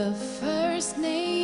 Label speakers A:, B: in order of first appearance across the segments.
A: The first name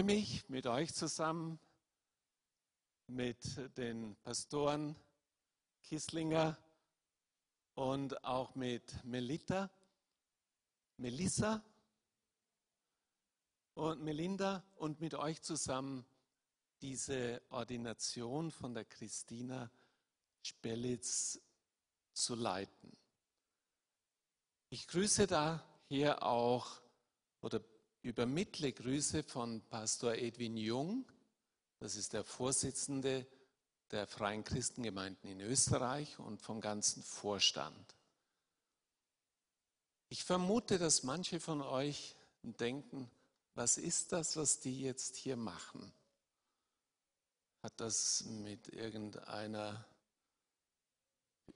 B: freue mich, mit euch zusammen mit den Pastoren Kisslinger und auch mit Melita, Melissa und Melinda und mit euch zusammen diese Ordination von der Christina Spellitz zu leiten. Ich grüße daher auch oder übermittle Grüße von Pastor Edwin Jung, das ist der Vorsitzende der Freien Christengemeinden in Österreich und vom ganzen Vorstand. Ich vermute, dass manche von euch denken, was ist das, was die jetzt hier machen? Hat das mit irgendeiner,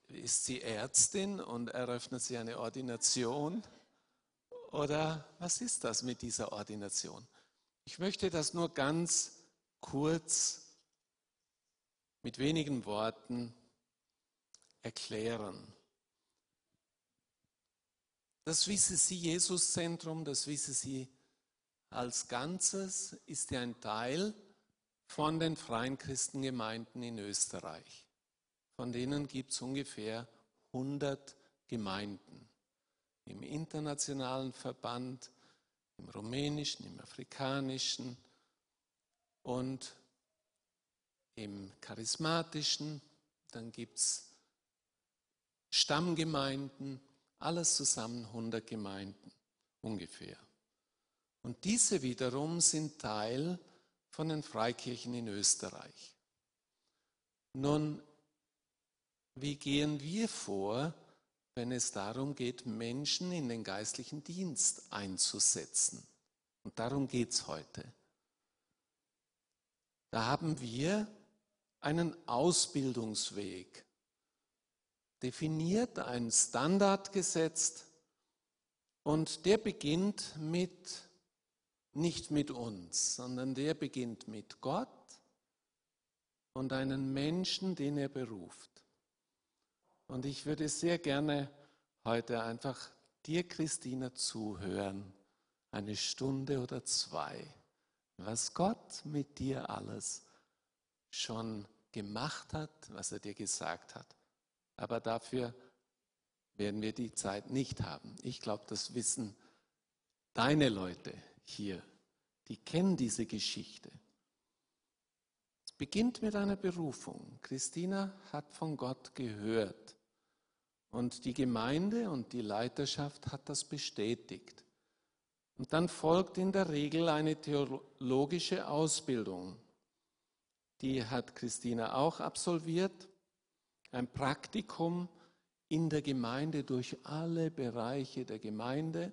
B: ist sie Ärztin und eröffnet sie eine Ordination? Oder was ist das mit dieser Ordination? Ich möchte das nur ganz kurz mit wenigen Worten erklären. Das Wisse Sie Jesus Zentrum, das Wisse Sie als Ganzes ist ja ein Teil von den freien Christengemeinden in Österreich. Von denen gibt es ungefähr 100 Gemeinden im internationalen Verband, im rumänischen, im afrikanischen und im charismatischen. Dann gibt es Stammgemeinden, alles zusammen 100 Gemeinden ungefähr. Und diese wiederum sind Teil von den Freikirchen in Österreich. Nun, wie gehen wir vor, wenn es darum geht, Menschen in den geistlichen Dienst einzusetzen. Und darum geht es heute. Da haben wir einen Ausbildungsweg definiert, einen Standard gesetzt und der beginnt mit, nicht mit uns, sondern der beginnt mit Gott und einen Menschen, den er beruft. Und ich würde sehr gerne heute einfach dir, Christina, zuhören, eine Stunde oder zwei, was Gott mit dir alles schon gemacht hat, was er dir gesagt hat. Aber dafür werden wir die Zeit nicht haben. Ich glaube, das wissen deine Leute hier, die kennen diese Geschichte. Beginnt mit einer Berufung. Christina hat von Gott gehört. Und die Gemeinde und die Leiterschaft hat das bestätigt. Und dann folgt in der Regel eine theologische Ausbildung. Die hat Christina auch absolviert. Ein Praktikum in der Gemeinde durch alle Bereiche der Gemeinde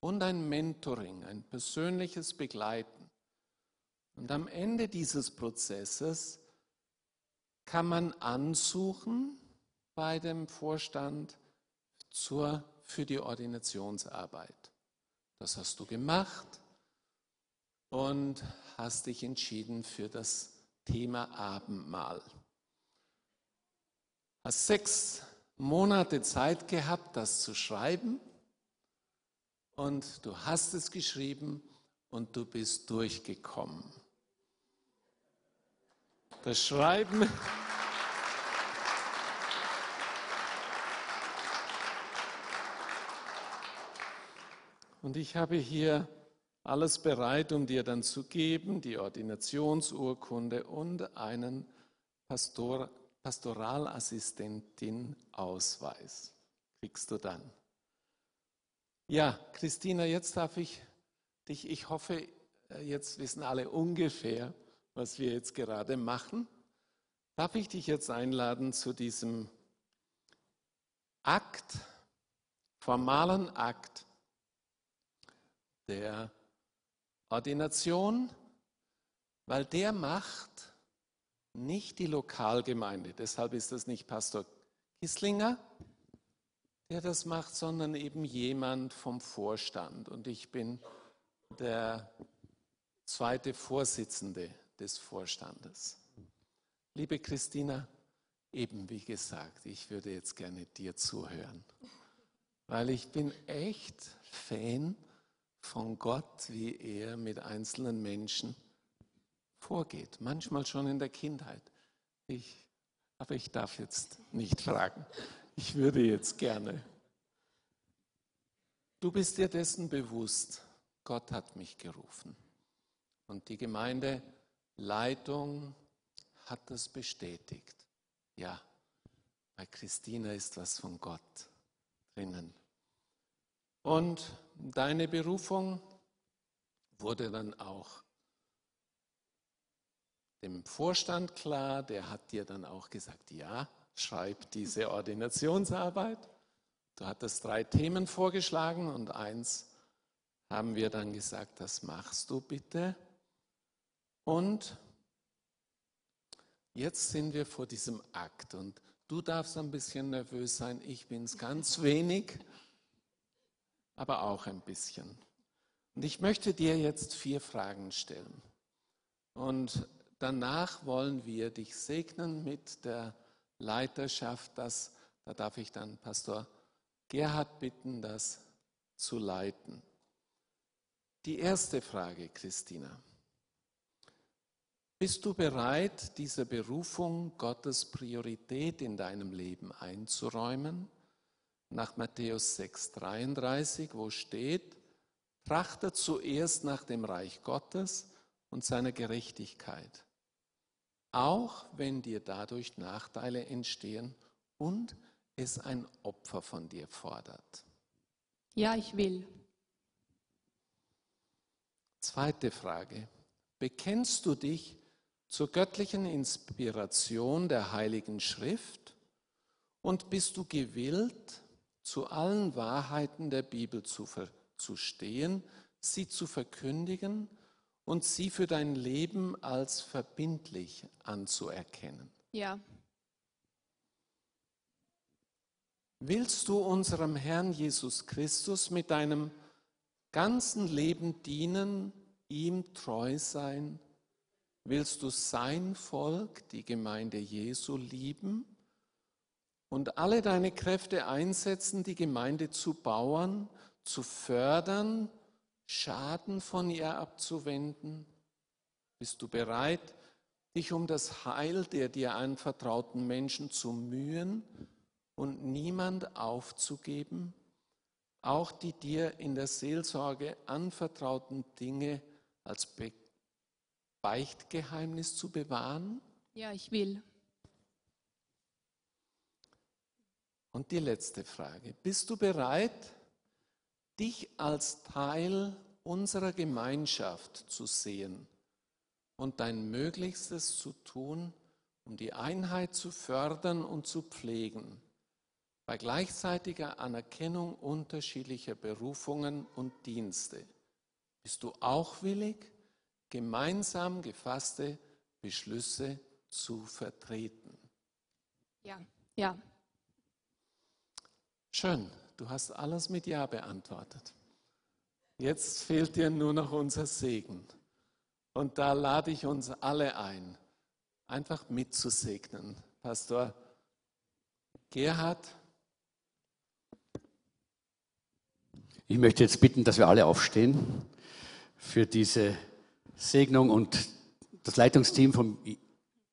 B: und ein Mentoring, ein persönliches Begleiten. Und am Ende dieses Prozesses kann man ansuchen, bei dem Vorstand zur, für die Ordinationsarbeit. Das hast du gemacht und hast dich entschieden für das Thema Abendmahl. Hast sechs Monate Zeit gehabt, das zu schreiben und du hast es geschrieben und du bist durchgekommen. Das Schreiben. Und ich habe hier alles bereit, um dir dann zu geben, die Ordinationsurkunde und einen Pastor, Pastoralassistentin-Ausweis. Kriegst du dann. Ja, Christina, jetzt darf ich dich, ich hoffe, jetzt wissen alle ungefähr, was wir jetzt gerade machen. Darf ich dich jetzt einladen zu diesem Akt, formalen Akt der Ordination, weil der macht nicht die Lokalgemeinde. Deshalb ist das nicht Pastor Kisslinger, der das macht, sondern eben jemand vom Vorstand. Und ich bin der zweite Vorsitzende des Vorstandes. Liebe Christina, eben wie gesagt, ich würde jetzt gerne dir zuhören, weil ich bin echt Fan von Gott, wie er mit einzelnen Menschen vorgeht. Manchmal schon in der Kindheit. Ich, aber ich darf jetzt nicht fragen. Ich würde jetzt gerne. Du bist dir dessen bewusst, Gott hat mich gerufen. Und die Gemeindeleitung hat das bestätigt. Ja, bei Christina ist was von Gott drinnen. Und deine Berufung wurde dann auch dem Vorstand klar, der hat dir dann auch gesagt, ja, schreib diese Ordinationsarbeit. Du hattest drei Themen vorgeschlagen und eins haben wir dann gesagt, das machst du bitte. Und jetzt sind wir vor diesem Akt und du darfst ein bisschen nervös sein, ich bin es ganz wenig, aber auch ein bisschen. Und ich möchte dir jetzt vier Fragen stellen. Und danach wollen wir dich segnen mit der Leiterschaft. Das, da darf ich dann Pastor Gerhard bitten, das zu leiten. Die erste Frage, Christina. Bist du bereit, dieser Berufung Gottes Priorität in deinem Leben einzuräumen? Nach Matthäus 6,33, wo steht, trachte zuerst nach dem Reich Gottes und seiner Gerechtigkeit, auch wenn dir dadurch Nachteile entstehen und es ein Opfer von dir fordert.
A: Ja, ich will.
B: Zweite Frage. Bekennst du dich zur göttlichen Inspiration der Heiligen Schrift und bist du gewillt, zu allen Wahrheiten der Bibel zu, zu stehen, sie zu verkündigen und sie für dein Leben als verbindlich anzuerkennen?
A: Ja.
B: Willst du unserem Herrn Jesus Christus mit deinem ganzen Leben dienen, ihm treu sein? Willst du sein Volk, die Gemeinde Jesu, lieben und alle deine Kräfte einsetzen, die Gemeinde zu bauen, zu fördern, Schaden von ihr abzuwenden? Bist du bereit, dich um das Heil der dir anvertrauten Menschen zu mühen und niemand aufzugeben? auch die dir in der Seelsorge anvertrauten Dinge als Be Beichtgeheimnis zu bewahren?
A: Ja, ich will.
B: Und die letzte Frage. Bist du bereit, dich als Teil unserer Gemeinschaft zu sehen und dein Möglichstes zu tun, um die Einheit zu fördern und zu pflegen? bei gleichzeitiger Anerkennung unterschiedlicher Berufungen und Dienste bist du auch willig, gemeinsam gefasste Beschlüsse zu vertreten.
A: Ja, ja.
B: Schön, du hast alles mit Ja beantwortet. Jetzt fehlt dir nur noch unser Segen. Und da lade ich uns alle ein, einfach mitzusegnen. Pastor Gerhard,
C: Ich möchte jetzt bitten, dass wir alle aufstehen für diese Segnung und das Leitungsteam vom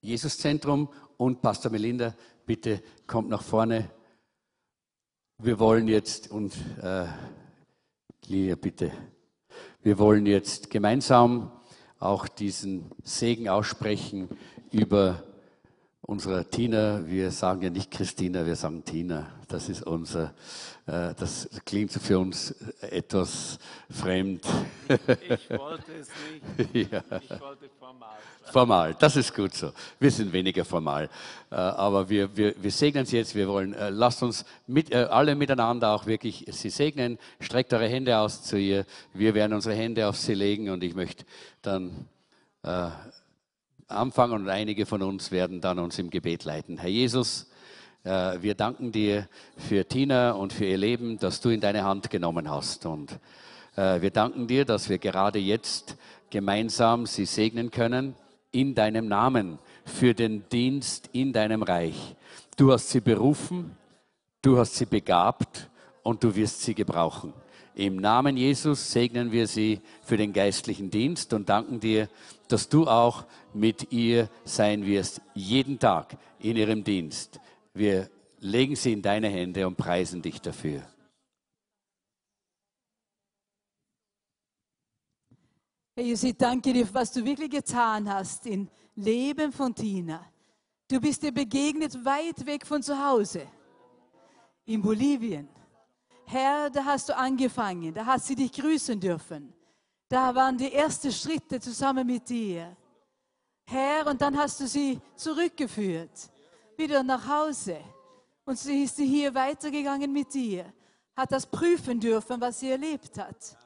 C: Jesuszentrum und Pastor Melinda, bitte kommt nach vorne. Wir wollen jetzt, und äh, Lilia, bitte, wir wollen jetzt gemeinsam auch diesen Segen aussprechen über unserer Tina. Wir sagen ja nicht Christina, wir sagen Tina. Das ist unser, äh, das klingt für uns etwas fremd.
B: Ich wollte es nicht.
C: ja.
B: Ich wollte formal sein.
C: Formal, das ist gut so. Wir sind weniger formal. Äh, aber wir, wir, wir segnen Sie jetzt. Wir wollen, äh, lasst uns mit, äh, alle miteinander auch wirklich Sie segnen. Streckt eure Hände aus zu ihr. Wir werden unsere Hände auf Sie legen und ich möchte dann äh, anfangen und einige von uns werden dann uns im Gebet leiten. Herr Jesus, äh, wir danken dir für Tina und für ihr Leben, das du in deine Hand genommen hast. Und äh, wir danken dir, dass wir gerade jetzt gemeinsam sie segnen können in deinem Namen für den Dienst in deinem Reich. Du hast sie berufen, du hast sie begabt und du wirst sie gebrauchen. Im Namen Jesus segnen wir sie für den geistlichen Dienst und danken dir, dass du auch mit ihr sein wirst, jeden Tag in ihrem Dienst. Wir legen sie in deine Hände und preisen dich dafür.
D: Herr Jesus, ich danke dir, was du wirklich getan hast im Leben von Tina. Du bist ihr begegnet weit weg von zu Hause, in Bolivien. Herr, da hast du angefangen, da hat sie dich grüßen dürfen. Da waren die ersten Schritte zusammen mit dir. Herr, und dann hast du sie zurückgeführt, wieder nach Hause. Und sie ist hier weitergegangen mit dir, hat das prüfen dürfen, was sie erlebt hat.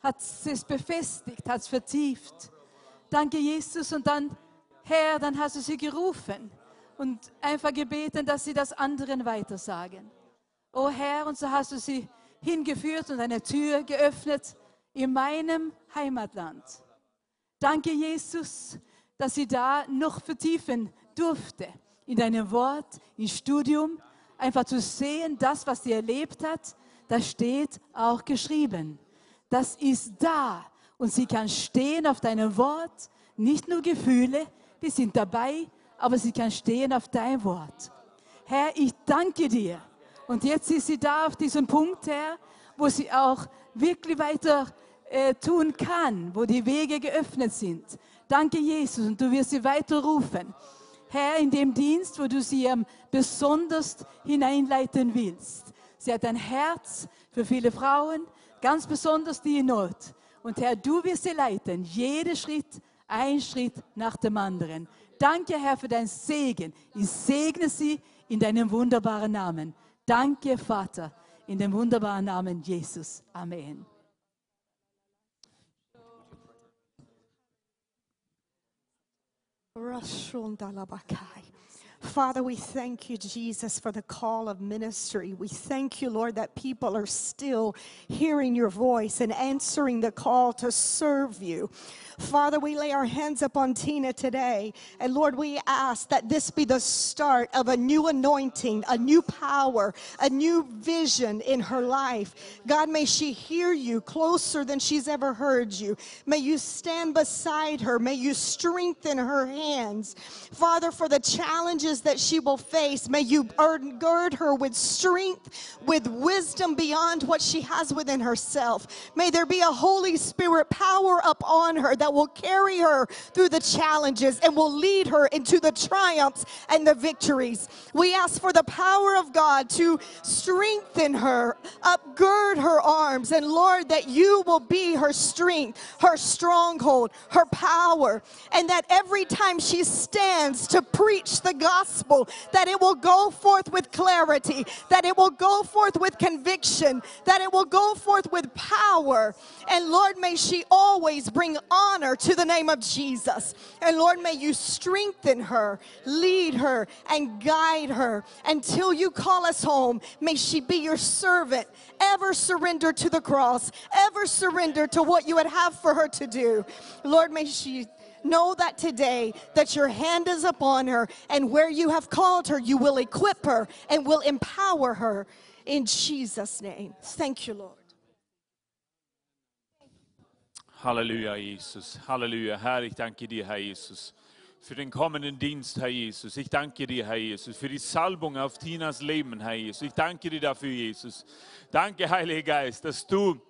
D: Hat es befestigt, hat es vertieft. Danke, Jesus. Und dann, Herr, dann hast du sie gerufen und einfach gebeten, dass sie das anderen weitersagen. Oh Herr, und so hast du sie hingeführt und eine Tür geöffnet in meinem Heimatland. Danke, Jesus, dass sie da noch vertiefen durfte in deinem Wort, im Studium, einfach zu sehen, das, was sie erlebt hat, das steht auch geschrieben. Das ist da und sie kann stehen auf deinem Wort, nicht nur Gefühle, die sind dabei, aber sie kann stehen auf dein Wort. Herr, ich danke dir. Und jetzt ist sie da auf diesem Punkt, Herr, wo sie auch wirklich weiter äh, tun kann, wo die Wege geöffnet sind. Danke, Jesus, und du wirst sie weiter rufen. Herr, in dem Dienst, wo du sie besonders hineinleiten willst. Sie hat ein Herz für viele Frauen, ganz besonders die in Not. Und Herr, du wirst sie leiten, jeder Schritt, ein Schritt nach dem anderen. Danke, Herr, für deinen Segen. Ich segne sie in deinem wunderbaren Namen. Danke, Vater, in dem wunderbaren Namen Jesus. Amen.
E: Father, we thank you, Jesus, for the call of ministry. We thank you, Lord, that people are still hearing your voice and answering the call to serve you. Father, we lay our hands upon Tina today. And Lord, we ask that this be the start of a new anointing, a new power, a new vision in her life. God, may she hear you closer than she's ever heard you. May you stand beside her. May you strengthen her hands. Father, for the challenges that she will face, may you gird her with strength, with wisdom beyond what she has within herself. May there be a Holy Spirit power upon her that will carry her through the challenges and will lead her into the triumphs and the victories. We ask for the power of God to strengthen her, upgird her arms, and Lord, that you will be her strength, her stronghold, her power, and that every time she stands to preach the gospel, that it will go forth with clarity, that it will go forth with conviction, that it will go forth with power. And Lord, may she always bring honor to the name of Jesus. And Lord, may you strengthen her, lead her, and guide her until you call us home. May she be your servant, ever surrender to the cross, ever surrender to what you would have for her to do. Lord, may she know that today that your hand is upon her and where you have called her you will equip her and will empower her in Jesus name thank you lord
F: Halleluja, Jesus. Halleluja. Herr, ich danke dir, Herr Jesus, für den kommenden Dienst, Herr Jesus. Ich danke dir, Herr Jesus, für die Salbung auf Tinas Leben, Herr Jesus. Ich danke dir dafür, Jesus. Danke, Heiliger Geist, dass du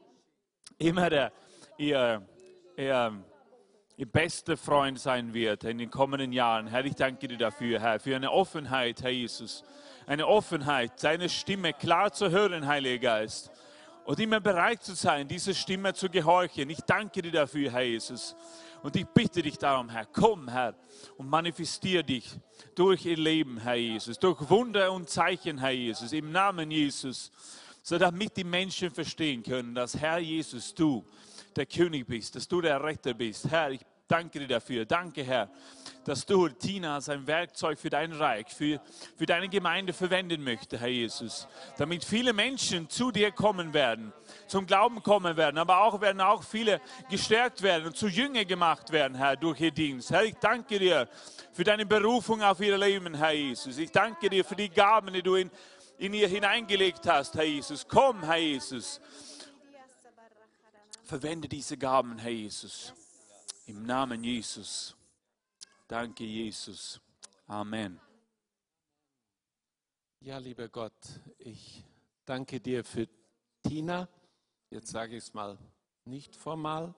F: immer der, ihr, ihr, ihr bester Freund sein wird in den kommenden Jahren. Herr, ich danke dir dafür, Herr, für eine Offenheit, Herr Jesus. Eine Offenheit, seine Stimme klar zu hören, Heiliger Geist und immer bereit zu sein, dieser Stimme zu gehorchen. Ich danke dir dafür, Herr Jesus. Und ich bitte dich darum, Herr, komm, Herr, und manifestier dich durch ihr Leben, Herr Jesus, durch Wunder und Zeichen, Herr Jesus, im Namen Jesus, so damit die Menschen verstehen können, dass Herr Jesus, du der König bist, dass du der Retter bist. Herr, ich danke dir dafür. Danke, Herr, dass du Tina als ein Werkzeug für dein Reich, für, für deine Gemeinde verwenden möchte, Herr Jesus. Damit viele Menschen zu dir kommen werden, zum Glauben kommen werden, aber auch werden auch viele gestärkt werden und zu Jünger gemacht werden, Herr, durch ihr Dienst. Herr, ich danke dir für deine Berufung auf ihr Leben, Herr Jesus. Ich danke dir für die Gaben, die du in, in ihr hineingelegt hast, Herr Jesus. Komm, Herr Jesus Verwende diese Gaben, Herr Jesus. Im Namen Jesus. Danke, Jesus. Amen.
B: Ja, lieber Gott, ich danke dir für Tina. Jetzt sage ich es mal nicht formal.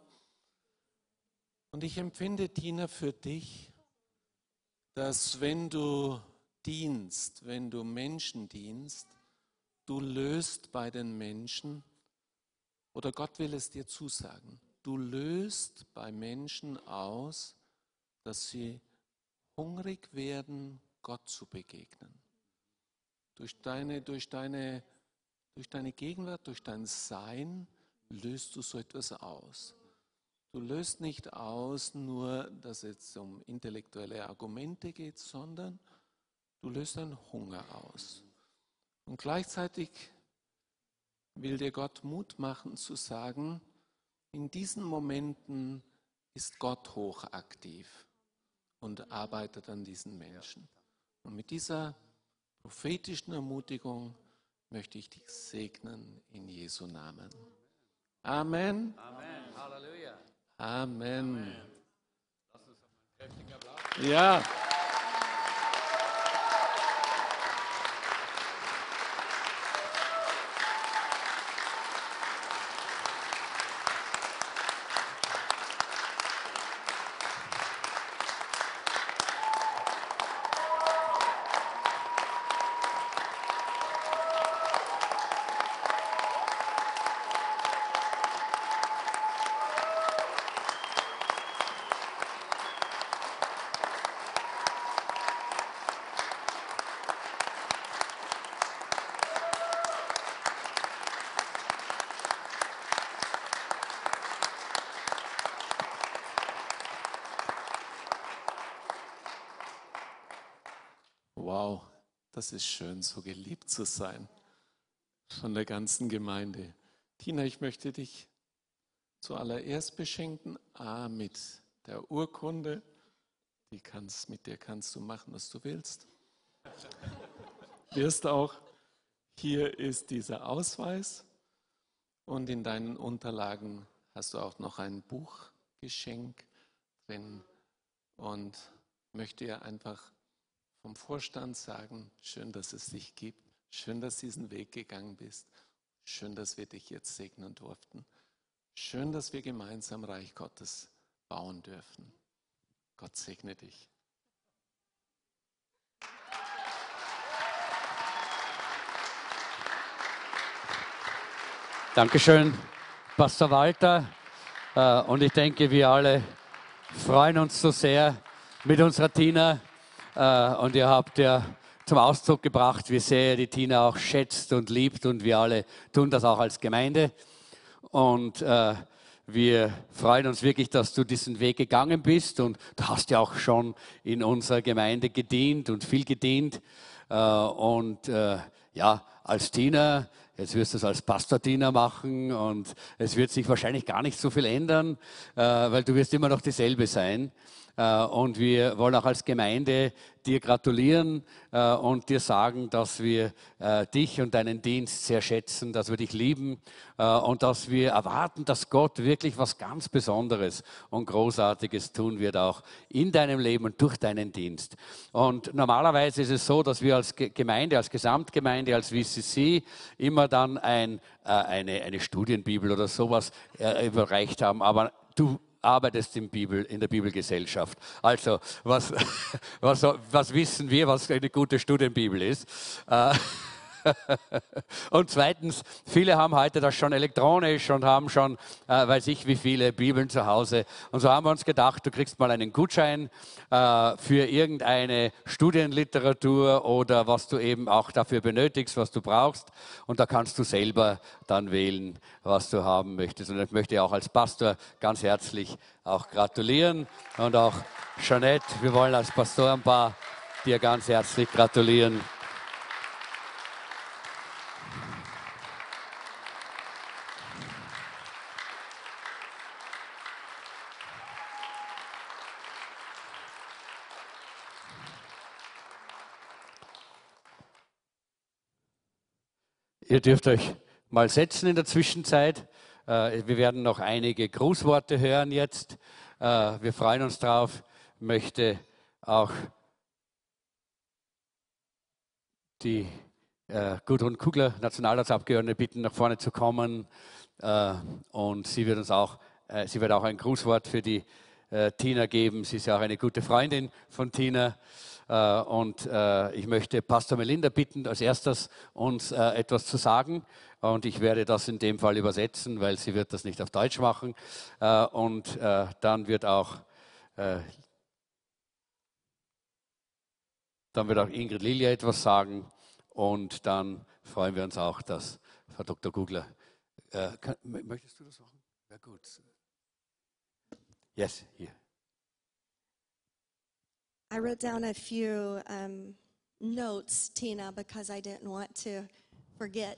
B: Und ich empfinde, Tina, für dich, dass wenn du dienst, wenn du Menschen dienst, du löst bei den Menschen, oder Gott will es dir zusagen, du löst bei Menschen aus, dass sie hungrig werden, Gott zu begegnen. Durch deine, durch deine, durch deine Gegenwart, durch dein Sein löst du so etwas aus. Du löst nicht aus nur, dass es um intellektuelle Argumente geht, sondern du löst einen Hunger aus. Und gleichzeitig will dir Gott Mut machen zu sagen, in diesen Momenten ist Gott hochaktiv und arbeitet an diesen Menschen. Und mit dieser prophetischen Ermutigung möchte ich dich segnen in Jesu Namen. Amen.
C: Amen. Halleluja.
B: Amen. Ja. Wow, das ist schön, so geliebt zu sein von der ganzen Gemeinde. Tina, ich möchte dich zuallererst beschenken, A, mit der Urkunde. Die kannst, mit der kannst du machen, was du willst. Wirst auch, hier ist dieser Ausweis und in deinen Unterlagen hast du auch noch ein Buchgeschenk drin und möchte dir einfach vom Vorstand sagen, schön, dass es dich gibt, schön, dass du diesen Weg gegangen bist, schön, dass wir dich jetzt segnen durften, schön, dass wir gemeinsam Reich Gottes bauen dürfen. Gott segne dich.
C: Dankeschön, Pastor Walter. Äh, Und ich denke, wir alle freuen uns so sehr mit unserer Tina. Äh, Und ihr habt ja zum Ausdruck gebracht, wie sehr ihr die Tina auch schätzt und liebt. Und wir alle tun das auch als Gemeinde. Und äh, wir freuen uns wirklich, dass du diesen Weg gegangen bist. Und du hast ja auch schon in unserer Gemeinde gedient und viel gedient. Äh, Und äh, ja, als Tina Jetzt wirst du es als Pastor-Diener machen und es wird sich wahrscheinlich gar nicht so viel ändern, äh, weil du wirst immer noch dieselbe sein. Äh, und wir wollen auch als Gemeinde dir gratulieren äh, und dir sagen, dass wir äh, dich und deinen Dienst sehr schätzen, dass wir dich lieben und dass wir erwarten, dass Gott wirklich was ganz Besonderes und Großartiges tun wird, auch in deinem Leben und durch deinen Dienst. Und normalerweise ist es so, dass wir als Ge- Gemeinde, als Gesamtgemeinde, als VCC immer dann ein, eine, eine Studienbibel oder sowas überreicht haben. Aber du arbeitest in, Bibel, in der Bibelgesellschaft. Also, was, was, was wissen wir, was eine gute Studienbibel ist? Äh, und zweitens, viele haben heute das schon elektronisch und haben schon, äh, weiß ich, wie viele Bibeln zu Hause. Und so haben wir uns gedacht, du kriegst mal einen Gutschein äh, für irgendeine Studienliteratur oder was du eben auch dafür benötigst, was du brauchst. Und da kannst du selber dann wählen, was du haben möchtest. Und ich möchte auch als Pastor ganz herzlich auch gratulieren und auch Jeanette, wir wollen als Pastorenpaar dir ganz herzlich gratulieren. Ihr dürft euch mal setzen in der Zwischenzeit. Äh, wir werden noch einige Grußworte hören jetzt. Äh, wir freuen uns drauf. Ich möchte auch die äh, Gudrun Kugler, Nationalratsabgeordnete, bitten, nach vorne zu kommen. Und sie wird uns auch, sie wird auch ein Grußwort für die Tina geben. Sie ist ja auch eine gute Freundin von Tina. Äh, und äh, ich möchte Pastor Melinda bitten, als erstes uns etwas zu sagen. Und ich werde das in dem Fall übersetzen, weil sie wird das nicht auf Deutsch machen. Und dann wird auch dann wird auch Ingrid Lilia etwas sagen. Und dann freuen wir uns auch, dass Frau Dr. Gugler. Äh, kann, möchtest du das machen? Ja, gut. Yes, hier.
E: I wrote down a few um, notes, Tina, because I didn't want to forget.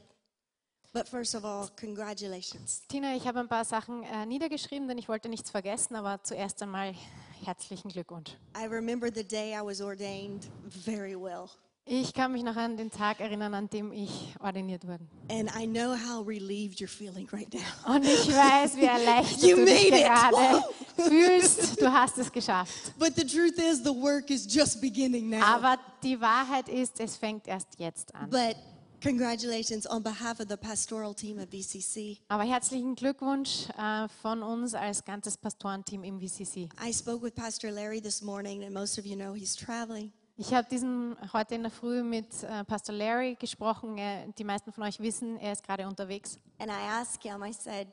E: But first of all, congratulations.
G: Tina, ich habe ein paar Sachen äh, niedergeschrieben, denn ich wollte nichts vergessen, aber zuerst einmal herzlichen Glückwunsch.
E: I remember the day I was ordained very well.
G: Ich kann mich noch an den Tag erinnern, an dem ich ordiniert wurde.
E: And I know how relieved you're feeling right now.
G: Und ich weiß, wie erleichtert
E: You
G: du dich gerade fühlst. Du hast es geschafft.
E: But the truth is, the work is just beginning now.
G: Aber die Wahrheit ist, es fängt erst jetzt an.
E: But congratulations on behalf of the pastoral team at BCC.
G: Aber herzlichen Glückwunsch äh, von uns als ganzes Pastorenteam im VCC.
E: I spoke with Pastor Larry this morning, and most of you know he's traveling.
G: Ich habe diesen heute in der Früh mit äh, Pastor Larry gesprochen. Er, die meisten von euch wissen, er ist gerade unterwegs.
E: Him, said,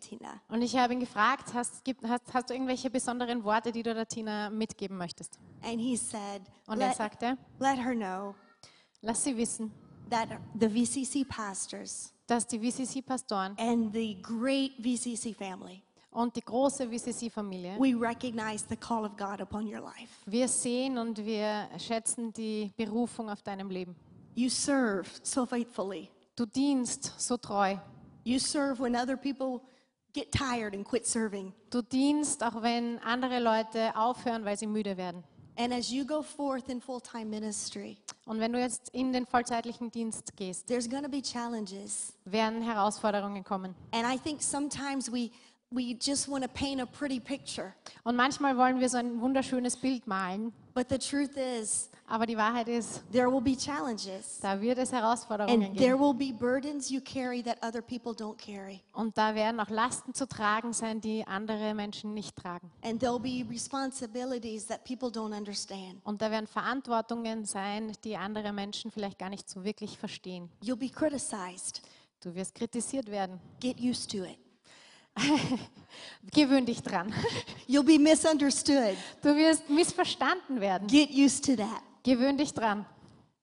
E: to?
G: Und ich habe ihn gefragt, hast, gibt, hast, hast du irgendwelche besonderen Worte, die du der Tina mitgeben möchtest?
E: And he said,
G: Und er
E: let,
G: sagte,
E: know
G: lass sie wissen,
E: that the VCC pastors
G: dass die VCC-Pastoren
E: and the great VCC family,
G: und die große VCC-Familie,
E: we recognize the call of God upon your life.
G: wir sehen und wir schätzen die Berufung auf deinem Leben.
E: You serve so faithfully.
G: Du dienst so treu.
E: You serve when other people get tired and quit serving.
G: Du dienst, auch wenn andere Leute aufhören, weil sie müde werden.
E: And as you go forth in full time ministry,
G: Und wenn du jetzt in den vollzeitlichen Dienst gehst,
E: there's going to be challenges.
G: werden Herausforderungen kommen.
E: And I think sometimes we, we just want to paint a pretty picture.
G: Und manchmal wollen wir so ein wunderschönes Bild malen,
E: But the truth is,
G: aber die Wahrheit ist,
E: there will be challenges.
G: da wird es Herausforderungen
E: And there
G: geben.
E: will be burdens you carry that other people don't carry.
G: Und da werden auch Lasten zu tragen sein, die andere Menschen nicht tragen.
E: And there'll be responsibilities that people don't understand.
G: Und da werden Verantwortungen sein, die andere Menschen vielleicht gar nicht so wirklich verstehen.
E: You'll be criticized.
G: Du wirst kritisiert werden.
E: Get used to it.
G: Gewöhn dich dran.
E: You'll be misunderstood.
G: Du wirst missverstanden werden.
E: Get used to that.
G: Gewöhn dich dran.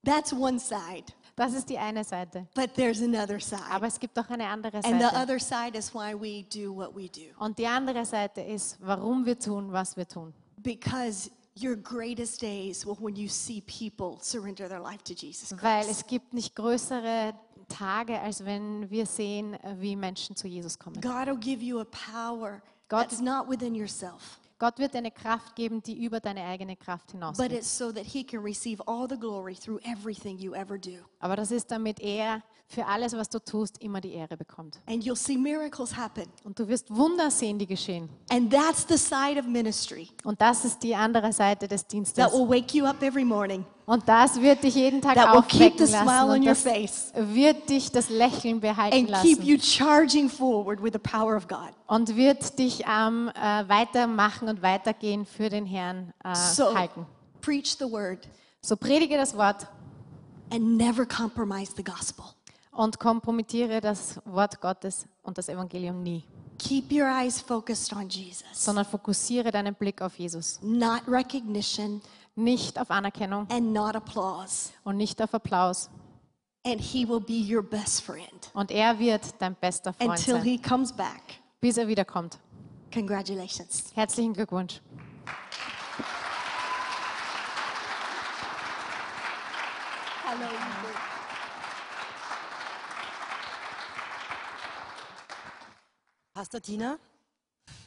E: That's one side.
G: Das ist die eine Seite.
E: But there's another side.
G: Aber es gibt auch eine andere
E: And the
G: Seite.
E: other side is why we do what we do.
G: Und die andere Seite ist, warum wir tun, was wir tun.
E: Because your greatest days will when you see people surrender their life to Jesus
G: Weil
E: Christ.
G: es gibt nicht größere Tage, als wenn wir sehen, wie Menschen zu Jesus kommen.
E: God will give you a power
G: Gott-
E: that's not within yourself,
G: Gott wird eine Kraft geben, die über deine eigene Kraft
E: but it's so that He can receive all the glory through everything you ever do.
G: Aber das ist damit er für alles, was du tust, immer die Ehre bekommt.
E: And you'll see miracles happen.
G: Und du wirst Wunder sehen, die geschehen.
E: And that's the side of ministry
G: Und das ist die andere Seite des Dienstes.
E: that will wake you up every morning,
G: Und das wird dich jeden Tag
E: that will keep
G: aufwecken
E: the smile
G: lassen. Und
E: your
G: das
E: face,
G: wird dich das Lächeln behalten lassen.
E: you charging forward with the power of God.
G: Und wird dich am äh, weitermachen und weitergehen für den Herrn äh,
E: So
G: halten.
E: preach the word
G: So predige das Wort
E: and never compromise the gospel.
G: Und kompromittiere das Wort Gottes und das Evangelium nie,
E: Keep your eyes focused on Jesus,
G: sondern fokussiere deinen Blick auf Jesus.
E: not recognition
G: Nicht auf Anerkennung
E: and not applause.
G: und nicht auf Applaus.
E: And He will be your best friend
G: Und er wird dein bester Freund
E: until
G: sein,
E: He comes back.
G: bis er wiederkommt.
E: Congratulations.
G: Herzlichen Glückwunsch.
H: Pastor Tina,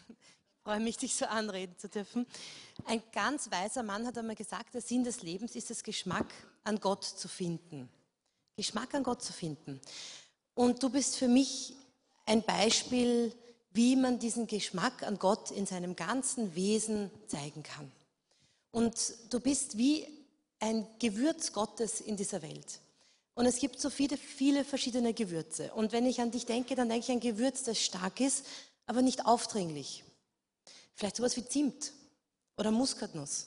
H: ich freue mich, dich so anreden zu dürfen. Ein ganz weiser Mann hat einmal gesagt, der Sinn des Lebens ist es, Geschmack an Gott zu finden. Geschmack an Gott zu finden. Und du bist für mich ein Beispiel, wie man diesen Geschmack an Gott in seinem ganzen Wesen zeigen kann. Und du bist wie ein Gewürz Gottes in dieser Welt. Und es gibt so viele, viele verschiedene Gewürze. Und wenn ich an dich denke, dann denke ich an Gewürz, das stark ist, aber nicht aufdringlich. Vielleicht sowas wie Zimt oder Muskatnuss.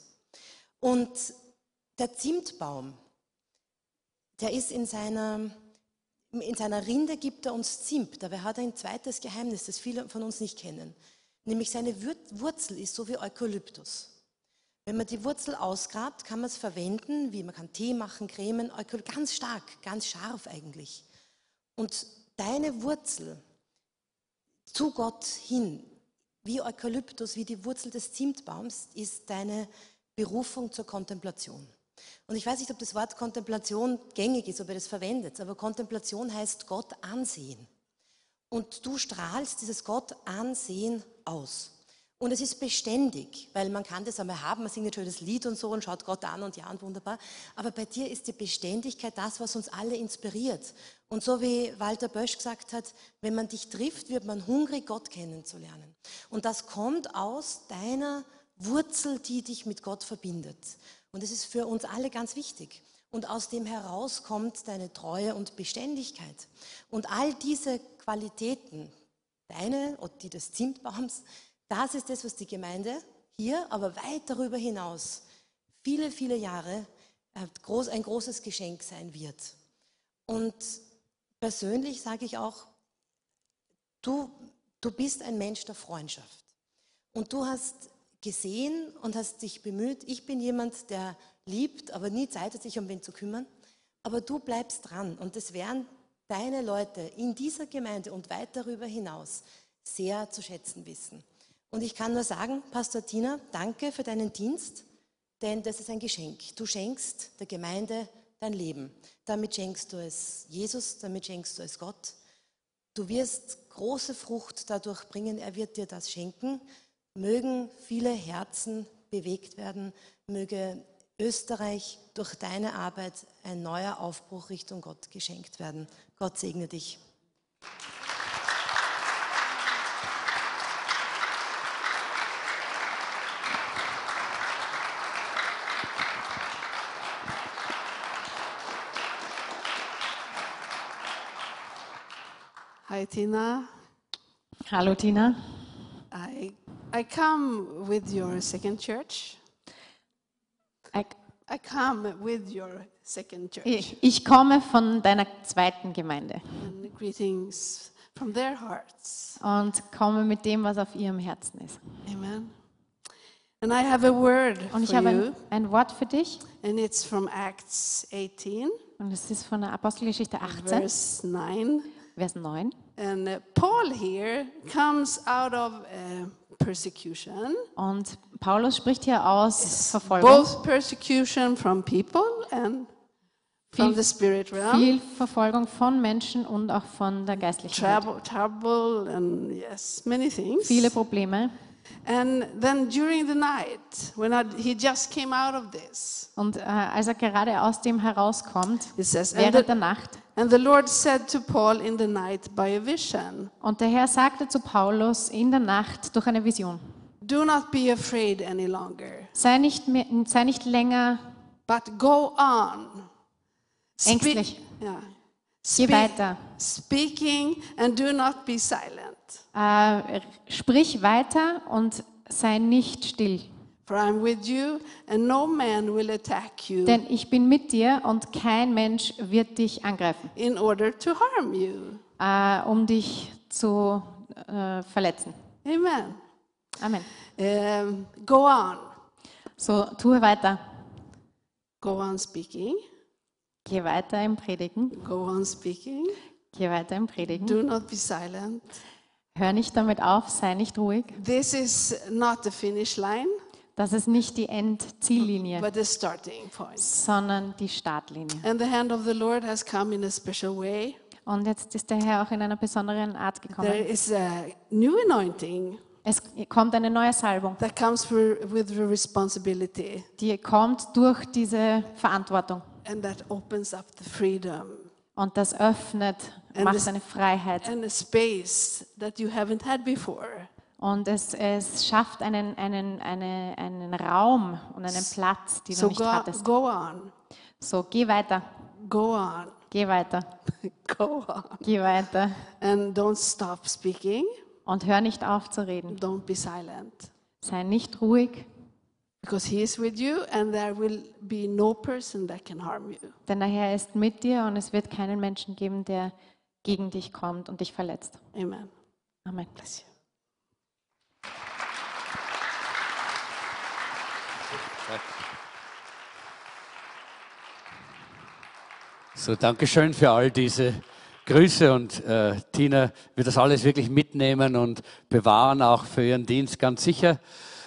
H: Und der Zimtbaum, der ist in seiner, in seiner Rinde gibt er uns Zimt. Dabei hat er ein zweites Geheimnis, das viele von uns nicht kennen. Nämlich seine Wurzel ist so wie Eukalyptus. Wenn man die Wurzel ausgrabt, kann man es verwenden, wie man kann Tee machen, Cremen, Eukalyptus, ganz stark, ganz scharf eigentlich. Und deine Wurzel zu Gott hin, wie Eukalyptus, wie die Wurzel des Zimtbaums, ist deine Berufung zur Kontemplation. Und ich weiß nicht, ob das Wort Kontemplation gängig ist, ob ihr das verwendet, aber Kontemplation heißt Gott ansehen. Und du strahlst dieses Gott ansehen aus. Und es ist beständig, weil man kann das einmal haben, man singt ein schönes Lied und so und schaut Gott an und ja und wunderbar. Aber bei dir ist die Beständigkeit das, was uns alle inspiriert. Und so wie Walter Bösch gesagt hat, wenn man dich trifft, wird man hungrig, Gott kennenzulernen. Und das kommt aus deiner Wurzel, die dich mit Gott verbindet. Und das ist für uns alle ganz wichtig. Und aus dem heraus kommt deine Treue und Beständigkeit. Und all diese Qualitäten, deine und die des Zimtbaums, das ist das, was die Gemeinde hier, aber weit darüber hinaus, viele, viele Jahre äh, ein großes Geschenk sein wird. Und persönlich sage ich auch, du, du bist ein Mensch der Freundschaft. Und du hast gesehen und hast dich bemüht. Ich bin jemand, der liebt, aber nie Zeit hat, sich um wen zu kümmern. Aber du bleibst dran. Und das werden deine Leute in dieser Gemeinde und weit darüber hinaus sehr zu schätzen wissen. Und ich kann nur sagen, Pastor Tina, danke für deinen Dienst, denn das ist ein Geschenk. Du schenkst der Gemeinde dein Leben. Damit schenkst du es Jesus, damit schenkst du es Gott. Du wirst große Frucht dadurch bringen, er wird dir das schenken. Mögen viele Herzen bewegt werden, möge Österreich durch deine Arbeit ein neuer Aufbruch Richtung Gott geschenkt werden. Gott segne dich.
I: Hi, Tina.
G: Hallo Tina.
I: I, I come with your second church.
G: Ich,
I: I come with your second church.
G: ich ich komme von deiner zweiten Gemeinde
I: And greetings from their hearts.
G: und komme mit dem, was auf ihrem Herzen ist.
I: Amen. And I have a word
G: Und ich
I: for
G: habe ein, ein Wort für dich
I: and it's from Acts 18,
G: und es ist von der Apostelgeschichte 18,
I: verse 9.
G: Vers 9.
I: And uh, Paul here comes out of uh, persecution,
G: Und Paulus spricht hier aus Verfolgung,
I: both persecution from people and from
G: Viel-
I: the spirit realm.
G: viel Verfolgung von Menschen und auch von der geistlichen Welt.
I: trouble, trouble, and yes, many things.
G: Viele Probleme.
I: And then during the night, when I, he just came out of this,
G: Und äh, als er gerade aus dem herauskommt,
I: says, and
G: während
I: the,
G: der Nacht,
I: and the Lord said to Paul in the night by a vision,
G: und der Herr sagte zu Paulus in der Nacht durch eine Vision,
I: Do not be afraid any longer,
G: sei nicht, mehr, sei nicht länger
I: but go on.
G: Ängstlich.
I: yeah.
G: Geh weiter.
I: Speaking and do not be silent.
G: Äh, sprich weiter und sei nicht still.
I: For I'm with you, and no man will attack you
G: Denn ich bin mit dir und kein Mensch wird dich angreifen,
I: in order to harm you.
G: äh, um dich zu äh, verletzen.
I: Amen.
G: Amen.
I: Um, go on.
G: So, tue weiter.
I: Go on speaking.
G: Geh weiter im Predigen.
I: Go on speaking.
G: Geh weiter im Predigen.
I: Do not be silent.
G: Hör nicht damit auf, sei nicht ruhig.
I: This is not the finish line,
G: Das ist nicht die Endziellinie,
I: but the starting point.
G: sondern die Startlinie.
I: And the hand of the Lord has come in a special way.
G: Und jetzt ist der Herr auch in einer besonderen Art
I: There
G: gekommen.
I: is a new anointing
G: Es kommt eine neue Salbung,
I: that comes with the responsibility
G: die kommt durch diese Verantwortung.
I: And that opens up the freedom
G: Und das öffnet,
I: And
G: macht eine Freiheit.
I: and a space that you haven't had before.
G: Und es, es schafft einen, einen, eine, einen Raum und einen Platz, den
I: So
G: du nicht
I: go,
G: hattest.
I: go on,
G: So, geh weiter,
I: go on,
G: geh weiter,
I: go on.
G: geh weiter.
I: And don't stop speaking.
G: Und hör nicht auf zu reden.
I: Don't be silent.
G: Sei nicht ruhig,
I: Because He is with you, and there will be no person that can harm you.
G: denn der Herr ist mit dir und es wird keinen Menschen geben, der gegen dich kommt und dich verletzt.
I: Amen.
G: Amen.
I: Bless you.
C: So, Dankeschön für all diese Grüße und äh, Tina wird das alles wirklich mitnehmen und bewahren, auch für ihren Dienst ganz sicher.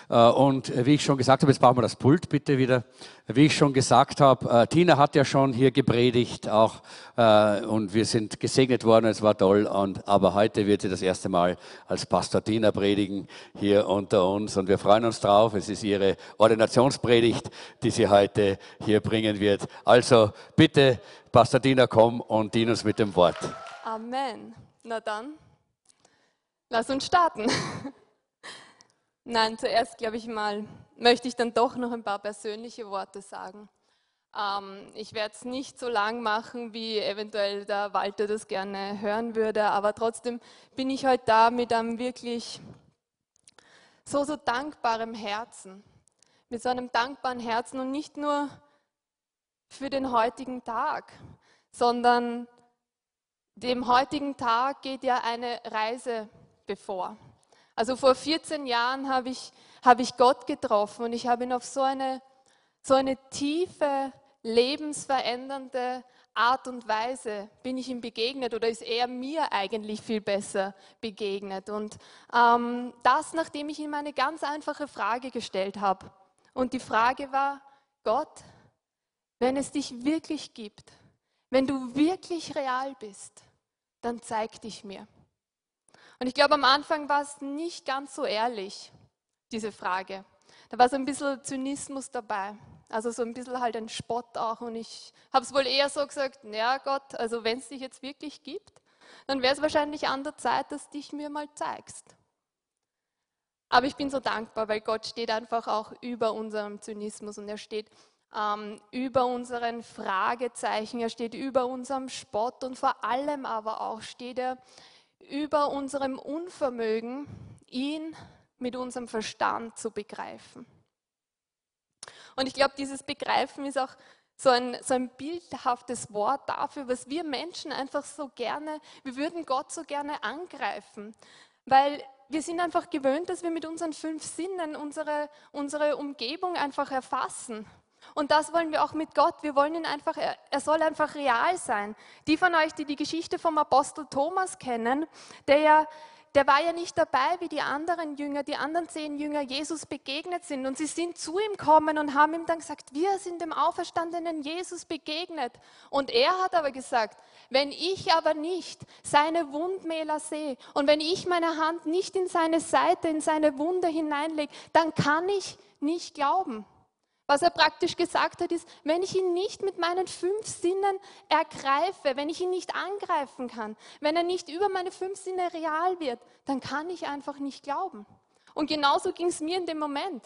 C: Äh, und wie ich schon gesagt habe, jetzt brauchen wir das Pult bitte wieder. Wie ich schon gesagt habe, äh, Tina hat ja schon hier gepredigt auch äh, und wir sind gesegnet worden, es war toll. Und, aber heute wird sie das erste Mal als Pastor Tina predigen hier unter uns und wir freuen uns drauf. Es ist ihre Ordinationspredigt, die sie heute hier bringen wird. Also bitte, Pastor Tina, komm und dien uns mit dem Wort.
J: Amen. Na dann, lass uns starten. Nein, zuerst glaube ich mal, möchte ich dann doch noch ein paar persönliche Worte sagen. Ähm, ich werde es nicht so lang machen, wie eventuell der Walter das gerne hören würde, aber trotzdem bin ich heute da mit einem wirklich so, so dankbarem Herzen. Mit so einem dankbaren Herzen und nicht nur für den heutigen Tag, sondern dem heutigen Tag geht ja eine Reise bevor. Also vor 14 Jahren habe ich, habe ich Gott getroffen und ich habe ihn auf so eine, so eine tiefe, lebensverändernde Art und Weise bin ich ihm begegnet oder ist er mir eigentlich viel besser begegnet. Und ähm, das, nachdem ich ihm eine ganz einfache Frage gestellt habe. Und die Frage war, Gott, wenn es dich wirklich gibt, wenn du wirklich real bist, dann zeig dich mir. Und ich glaube, am Anfang war es nicht ganz so ehrlich, diese Frage. Da war so ein bisschen Zynismus dabei. Also so ein bisschen halt ein Spott auch. Und ich habe es wohl eher so gesagt, ja Gott, also wenn es dich jetzt wirklich gibt, dann wäre es wahrscheinlich an der Zeit, dass dich mir mal zeigst. Aber ich bin so dankbar, weil Gott steht einfach auch über unserem Zynismus und er steht ähm, über unseren Fragezeichen, er steht über unserem Spott und vor allem aber auch steht er über unserem Unvermögen, ihn mit unserem Verstand zu begreifen. Und ich glaube, dieses Begreifen ist auch so ein, so ein bildhaftes Wort dafür, was wir Menschen einfach so gerne, wir würden Gott so gerne angreifen, weil wir sind einfach gewöhnt, dass wir mit unseren fünf Sinnen unsere, unsere Umgebung einfach erfassen. Und das wollen wir auch mit Gott. Wir wollen ihn einfach, er, soll einfach real sein. Die von euch, die die Geschichte vom Apostel Thomas kennen, der ja der war ja nicht dabei, wie die anderen Jünger, die anderen zehn Jünger Jesus begegnet sind. Und sie sind zu ihm gekommen und haben ihm dann gesagt, wir sind dem auferstandenen Jesus begegnet. Und er hat aber gesagt, wenn ich aber nicht seine Wundmäler sehe und wenn ich meine Hand nicht in seine Seite, in seine Wunde hineinlege, dann kann ich nicht glauben. Was er praktisch gesagt hat, ist, wenn ich ihn nicht mit meinen fünf Sinnen ergreife, wenn ich ihn nicht angreifen kann, wenn er nicht über meine fünf Sinne real wird, dann kann ich einfach nicht glauben. Und genauso ging es mir in dem Moment.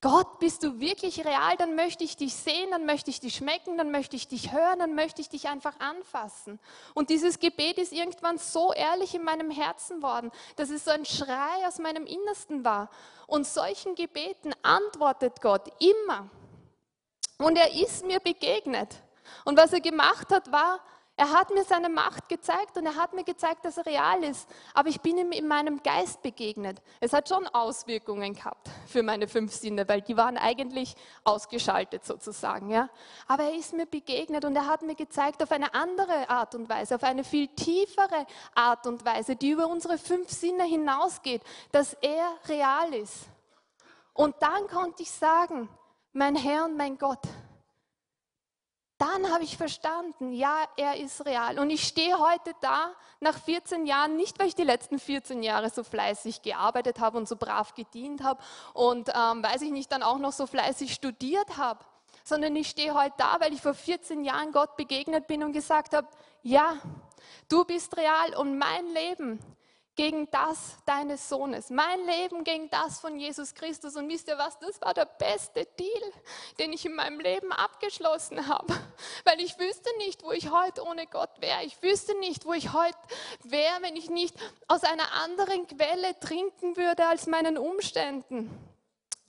J: Gott, bist du wirklich real? Dann möchte ich dich sehen, dann möchte ich dich schmecken, dann möchte ich dich hören, dann möchte ich dich einfach anfassen. Und dieses Gebet ist irgendwann so ehrlich in meinem Herzen worden, dass es so ein Schrei aus meinem Innersten war. Und solchen Gebeten antwortet Gott immer. Und er ist mir begegnet. Und was er gemacht hat, war, er hat mir seine Macht gezeigt und er hat mir gezeigt, dass er real ist. Aber ich bin ihm in meinem Geist begegnet. Es hat schon Auswirkungen gehabt für meine fünf Sinne, weil die waren eigentlich ausgeschaltet sozusagen. Ja? Aber er ist mir begegnet und er hat mir gezeigt auf eine andere Art und Weise, auf eine viel tiefere Art und Weise, die über unsere fünf Sinne hinausgeht, dass er real ist. Und dann konnte ich sagen, mein Herr und mein Gott, dann habe ich verstanden, ja, er ist real. Und ich stehe heute da nach 14 Jahren, nicht weil ich die letzten 14 Jahre so fleißig gearbeitet habe und so brav gedient habe und, ähm, weiß ich nicht, dann auch noch so fleißig studiert habe, sondern ich stehe heute da, weil ich vor 14 Jahren Gott begegnet bin und gesagt habe, ja, du bist real und mein Leben gegen das deines Sohnes, mein Leben gegen das von Jesus Christus. Und wisst ihr was, das war der beste Deal, den ich in meinem Leben abgeschlossen habe, weil ich wüsste nicht, wo ich heute ohne Gott wäre. Ich wüsste nicht, wo ich heute wäre, wenn ich nicht aus einer anderen Quelle trinken würde als meinen Umständen.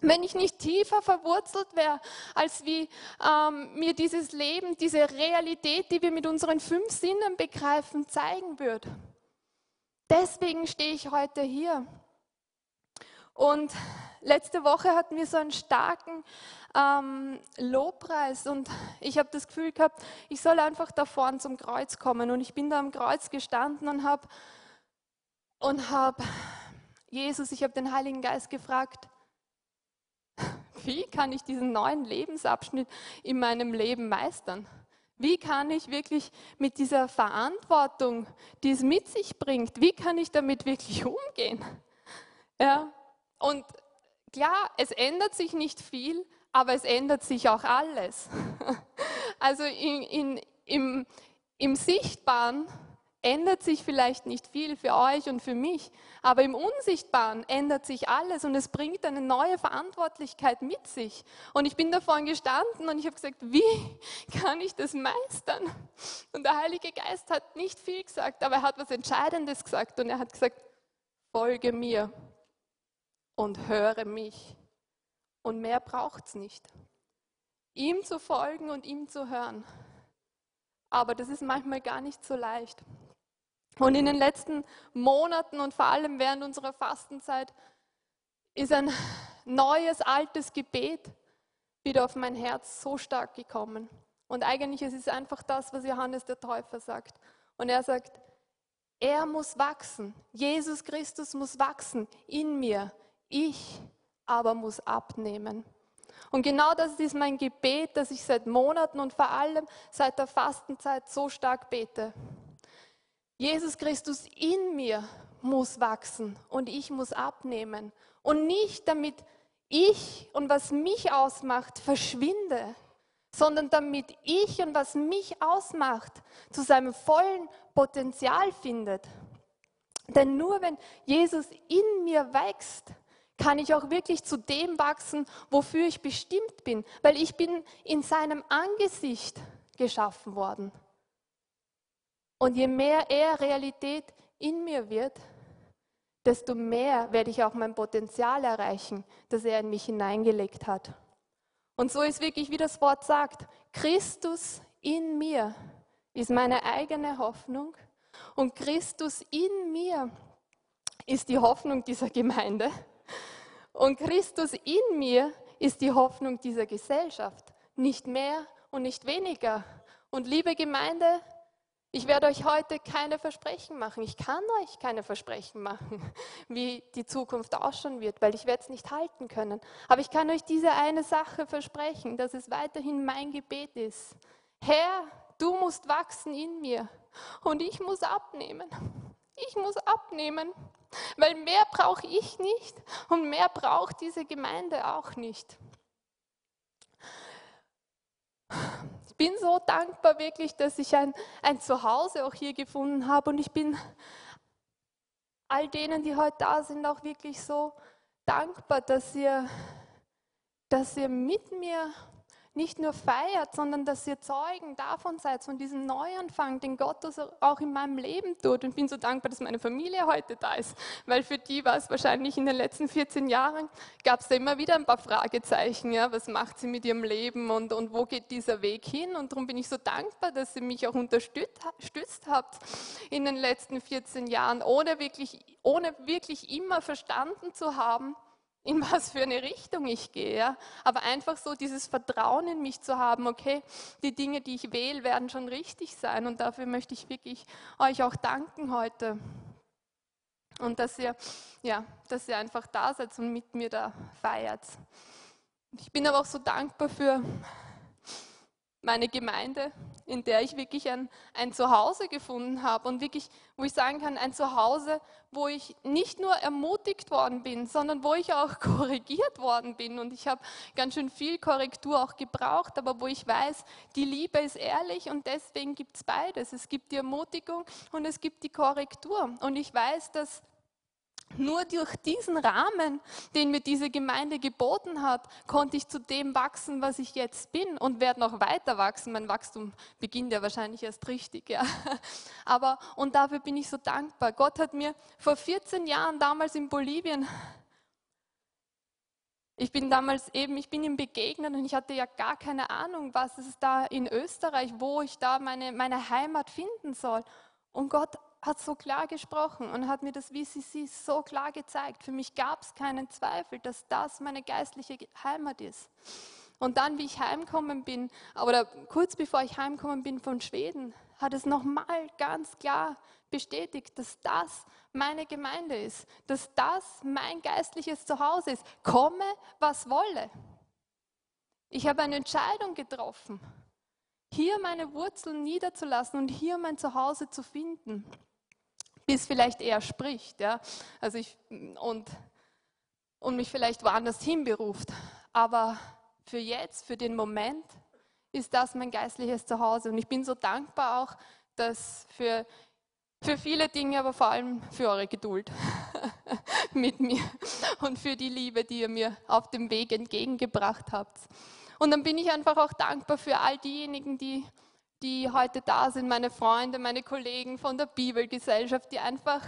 J: Wenn ich nicht tiefer verwurzelt wäre, als wie ähm, mir dieses Leben, diese Realität, die wir mit unseren fünf Sinnen begreifen, zeigen würde. Deswegen stehe ich heute hier. Und letzte Woche hatten wir so einen starken ähm, Lobpreis und ich habe das Gefühl gehabt, ich soll einfach da vorne zum Kreuz kommen. Und ich bin da am Kreuz gestanden und habe und hab Jesus, ich habe den Heiligen Geist gefragt, wie kann ich diesen neuen Lebensabschnitt in meinem Leben meistern? Wie kann ich wirklich mit dieser Verantwortung, die es mit sich bringt, wie kann ich damit wirklich umgehen? Ja, und klar, es ändert sich nicht viel, aber es ändert sich auch alles. Also in, in, im, im Sichtbaren ändert sich vielleicht nicht viel für euch und für mich, aber im Unsichtbaren ändert sich alles und es bringt eine neue Verantwortlichkeit mit sich. Und ich bin davor gestanden und ich habe gesagt, wie kann ich das meistern? Und der Heilige Geist hat nicht viel gesagt, aber er hat was Entscheidendes gesagt und er hat gesagt, folge mir und höre mich. Und mehr braucht es nicht. Ihm zu folgen und ihm zu hören. Aber das ist manchmal gar nicht so leicht. Und in den letzten Monaten und vor allem während unserer Fastenzeit ist ein neues, altes Gebet wieder auf mein Herz so stark gekommen. Und eigentlich ist es einfach das, was Johannes der Täufer sagt. Und er sagt, er muss wachsen. Jesus Christus muss wachsen in mir. Ich aber muss abnehmen. Und genau das ist mein Gebet, das ich seit Monaten und vor allem seit der Fastenzeit so stark bete. Jesus Christus in mir muss wachsen und ich muss abnehmen. Und nicht damit ich und was mich ausmacht verschwinde, sondern damit ich und was mich ausmacht zu seinem vollen Potenzial findet. Denn nur wenn Jesus in mir wächst, kann ich auch wirklich zu dem wachsen, wofür ich bestimmt bin, weil ich bin in seinem Angesicht geschaffen worden. Und je mehr er Realität in mir wird, desto mehr werde ich auch mein Potenzial erreichen, das er in mich hineingelegt hat. Und so ist wirklich, wie das Wort sagt, Christus in mir ist meine eigene Hoffnung und Christus in mir ist die Hoffnung dieser Gemeinde und Christus in mir ist die Hoffnung dieser Gesellschaft, nicht mehr und nicht weniger. Und liebe Gemeinde, ich werde euch heute keine Versprechen machen. Ich kann euch keine Versprechen machen, wie die Zukunft ausschauen wird, weil ich werde es nicht halten können. Aber ich kann euch diese eine Sache versprechen, dass es weiterhin mein Gebet ist. Herr, du musst wachsen in mir und ich muss abnehmen. Ich muss abnehmen, weil mehr brauche ich nicht und mehr braucht diese Gemeinde auch nicht bin so dankbar wirklich, dass ich ein, ein Zuhause auch hier gefunden habe. Und ich bin all denen, die heute da sind, auch wirklich so dankbar, dass ihr, dass ihr mit mir nicht nur feiert, sondern dass ihr Zeugen davon seid, von diesem Neuanfang, den Gott auch in meinem Leben tut. Und bin so dankbar, dass meine Familie heute da ist, weil für die war es wahrscheinlich in den letzten 14 Jahren, gab es da immer wieder ein paar Fragezeichen. Ja? Was macht sie mit ihrem Leben und, und wo geht dieser Weg hin? Und darum bin ich so dankbar, dass ihr mich auch unterstützt habt in den letzten 14 Jahren, ohne wirklich, ohne wirklich immer verstanden zu haben, in was für eine Richtung ich gehe. Ja? Aber einfach so dieses Vertrauen in mich zu haben, okay, die Dinge, die ich wähle, werden schon richtig sein. Und dafür möchte ich wirklich euch auch danken heute. Und dass ihr, ja, dass ihr einfach da seid und mit mir da feiert. Ich bin aber auch so dankbar für, meine Gemeinde, in der ich wirklich ein, ein Zuhause gefunden habe und wirklich, wo ich sagen kann, ein Zuhause, wo ich nicht nur ermutigt worden bin, sondern wo ich auch korrigiert worden bin. Und ich habe ganz schön viel Korrektur auch gebraucht, aber wo ich weiß, die Liebe ist ehrlich und deswegen gibt es beides. Es gibt die Ermutigung und es gibt die Korrektur. Und ich weiß, dass nur durch diesen Rahmen, den mir diese Gemeinde geboten hat, konnte ich zu dem wachsen, was ich jetzt bin und werde noch weiter wachsen. Mein Wachstum beginnt ja wahrscheinlich erst richtig, ja. Aber und dafür bin ich so dankbar. Gott hat mir vor 14 Jahren damals in Bolivien ich bin damals eben, ich bin ihm begegnet und ich hatte ja gar keine Ahnung, was es da in Österreich, wo ich da meine, meine Heimat finden soll. Und Gott hat so klar gesprochen und hat mir das VCC so klar gezeigt. Für mich gab es keinen Zweifel, dass das meine geistliche Heimat ist. Und dann, wie ich heimgekommen bin, oder kurz bevor ich heimgekommen bin von Schweden, hat es nochmal ganz klar bestätigt, dass das meine Gemeinde ist, dass das mein geistliches Zuhause ist. Komme, was wolle. Ich habe eine Entscheidung getroffen, hier meine Wurzeln niederzulassen und hier mein Zuhause zu finden bis vielleicht er spricht, ja, also ich, und, und mich vielleicht woanders hinberuft. Aber für jetzt, für den Moment, ist das mein geistliches Zuhause. Und ich bin so dankbar auch, dass für, für viele Dinge, aber vor allem für eure Geduld mit mir und für die Liebe, die ihr mir auf dem Weg entgegengebracht habt. Und dann bin ich einfach auch dankbar für all diejenigen, die die heute da sind, meine Freunde, meine Kollegen von der Bibelgesellschaft, die einfach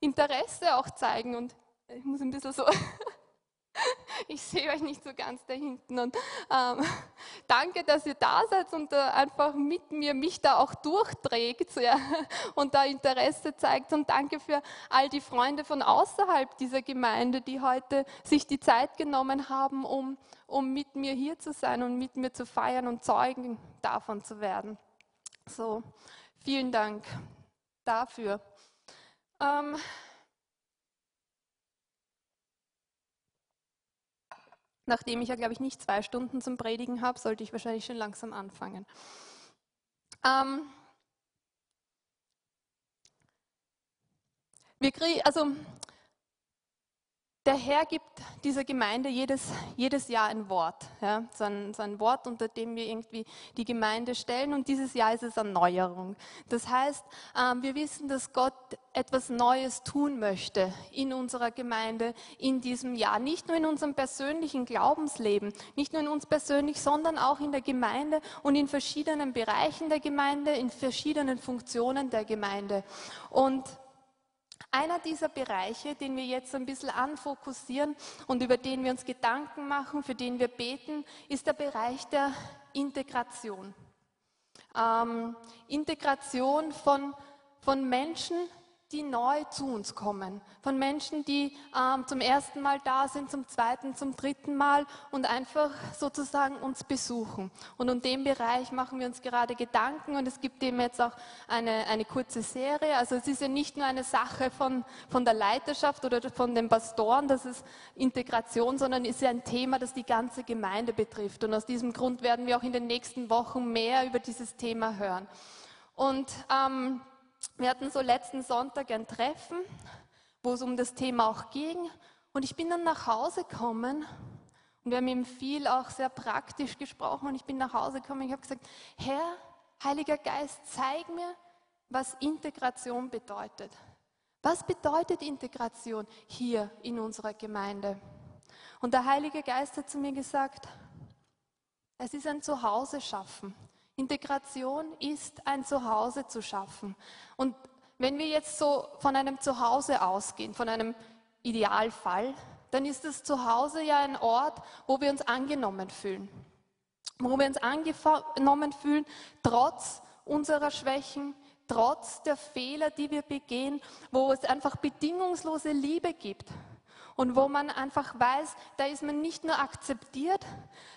J: Interesse auch zeigen. Und ich muss ein bisschen so, ich sehe euch nicht so ganz da hinten. Und ähm, danke, dass ihr da seid und äh, einfach mit mir mich da auch durchträgt ja, und da Interesse zeigt. Und danke für all die Freunde von außerhalb dieser Gemeinde, die heute sich die Zeit genommen haben, um, um mit mir hier zu sein und mit mir zu feiern und Zeugen davon zu werden. So, vielen Dank dafür. Ähm, nachdem ich ja, glaube ich, nicht zwei Stunden zum Predigen habe, sollte ich wahrscheinlich schon langsam anfangen. Ähm, wir kriegen, also der Herr gibt dieser Gemeinde jedes, jedes Jahr ein Wort. Ja, so, ein, so ein Wort, unter dem wir irgendwie die Gemeinde stellen. Und dieses Jahr ist es Erneuerung. Das heißt, ähm, wir wissen, dass Gott etwas Neues tun möchte in unserer Gemeinde in diesem Jahr. Nicht nur in unserem persönlichen Glaubensleben, nicht nur in uns persönlich, sondern auch in der Gemeinde und in verschiedenen Bereichen der Gemeinde, in verschiedenen Funktionen der Gemeinde. Und einer dieser Bereiche, den wir jetzt ein bisschen anfokussieren und über den wir uns Gedanken machen, für den wir beten, ist der Bereich der Integration. Ähm, Integration von, von Menschen, die neu zu uns kommen, von Menschen, die ähm, zum ersten Mal da sind, zum zweiten, zum dritten Mal und einfach sozusagen uns besuchen. Und um den Bereich machen wir uns gerade Gedanken und es gibt dem jetzt auch eine, eine kurze Serie. Also es ist ja nicht nur eine Sache von, von der Leiterschaft oder von den Pastoren, das ist Integration, sondern ist ja ein Thema, das die ganze Gemeinde betrifft. Und aus diesem Grund werden wir auch in den nächsten Wochen mehr über dieses Thema hören. Und ähm, wir hatten so letzten Sonntag ein Treffen, wo es um das Thema auch ging. Und ich bin dann nach Hause gekommen und wir haben ihm viel auch sehr praktisch gesprochen. Und ich bin nach Hause gekommen und ich habe gesagt, Herr, Heiliger Geist, zeig mir, was Integration bedeutet. Was bedeutet Integration hier in unserer Gemeinde? Und der Heilige Geist hat zu mir gesagt, es ist ein Zuhause schaffen. Integration ist ein Zuhause zu schaffen. Und wenn wir jetzt so von einem Zuhause ausgehen, von einem Idealfall, dann ist das Zuhause ja ein Ort, wo wir uns angenommen fühlen. Wo wir uns angenommen fühlen, trotz unserer Schwächen, trotz der Fehler, die wir begehen, wo es einfach bedingungslose Liebe gibt und wo man einfach weiß, da ist man nicht nur akzeptiert,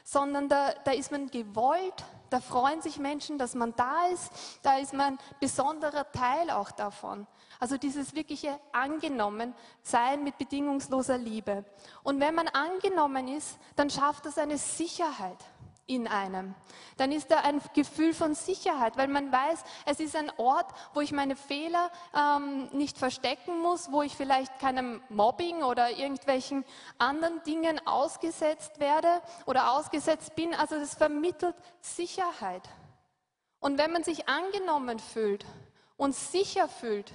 J: sondern da, da ist man gewollt, da freuen sich Menschen, dass man da ist, da ist man besonderer Teil auch davon. Also dieses wirkliche angenommen sein mit bedingungsloser Liebe. Und wenn man angenommen ist, dann schafft das eine Sicherheit in einem. Dann ist da ein Gefühl von Sicherheit, weil man weiß, es ist ein Ort, wo ich meine Fehler ähm, nicht verstecken muss, wo ich vielleicht keinem Mobbing oder irgendwelchen anderen Dingen ausgesetzt werde oder ausgesetzt bin. Also das vermittelt Sicherheit. Und wenn man sich angenommen fühlt und sicher fühlt,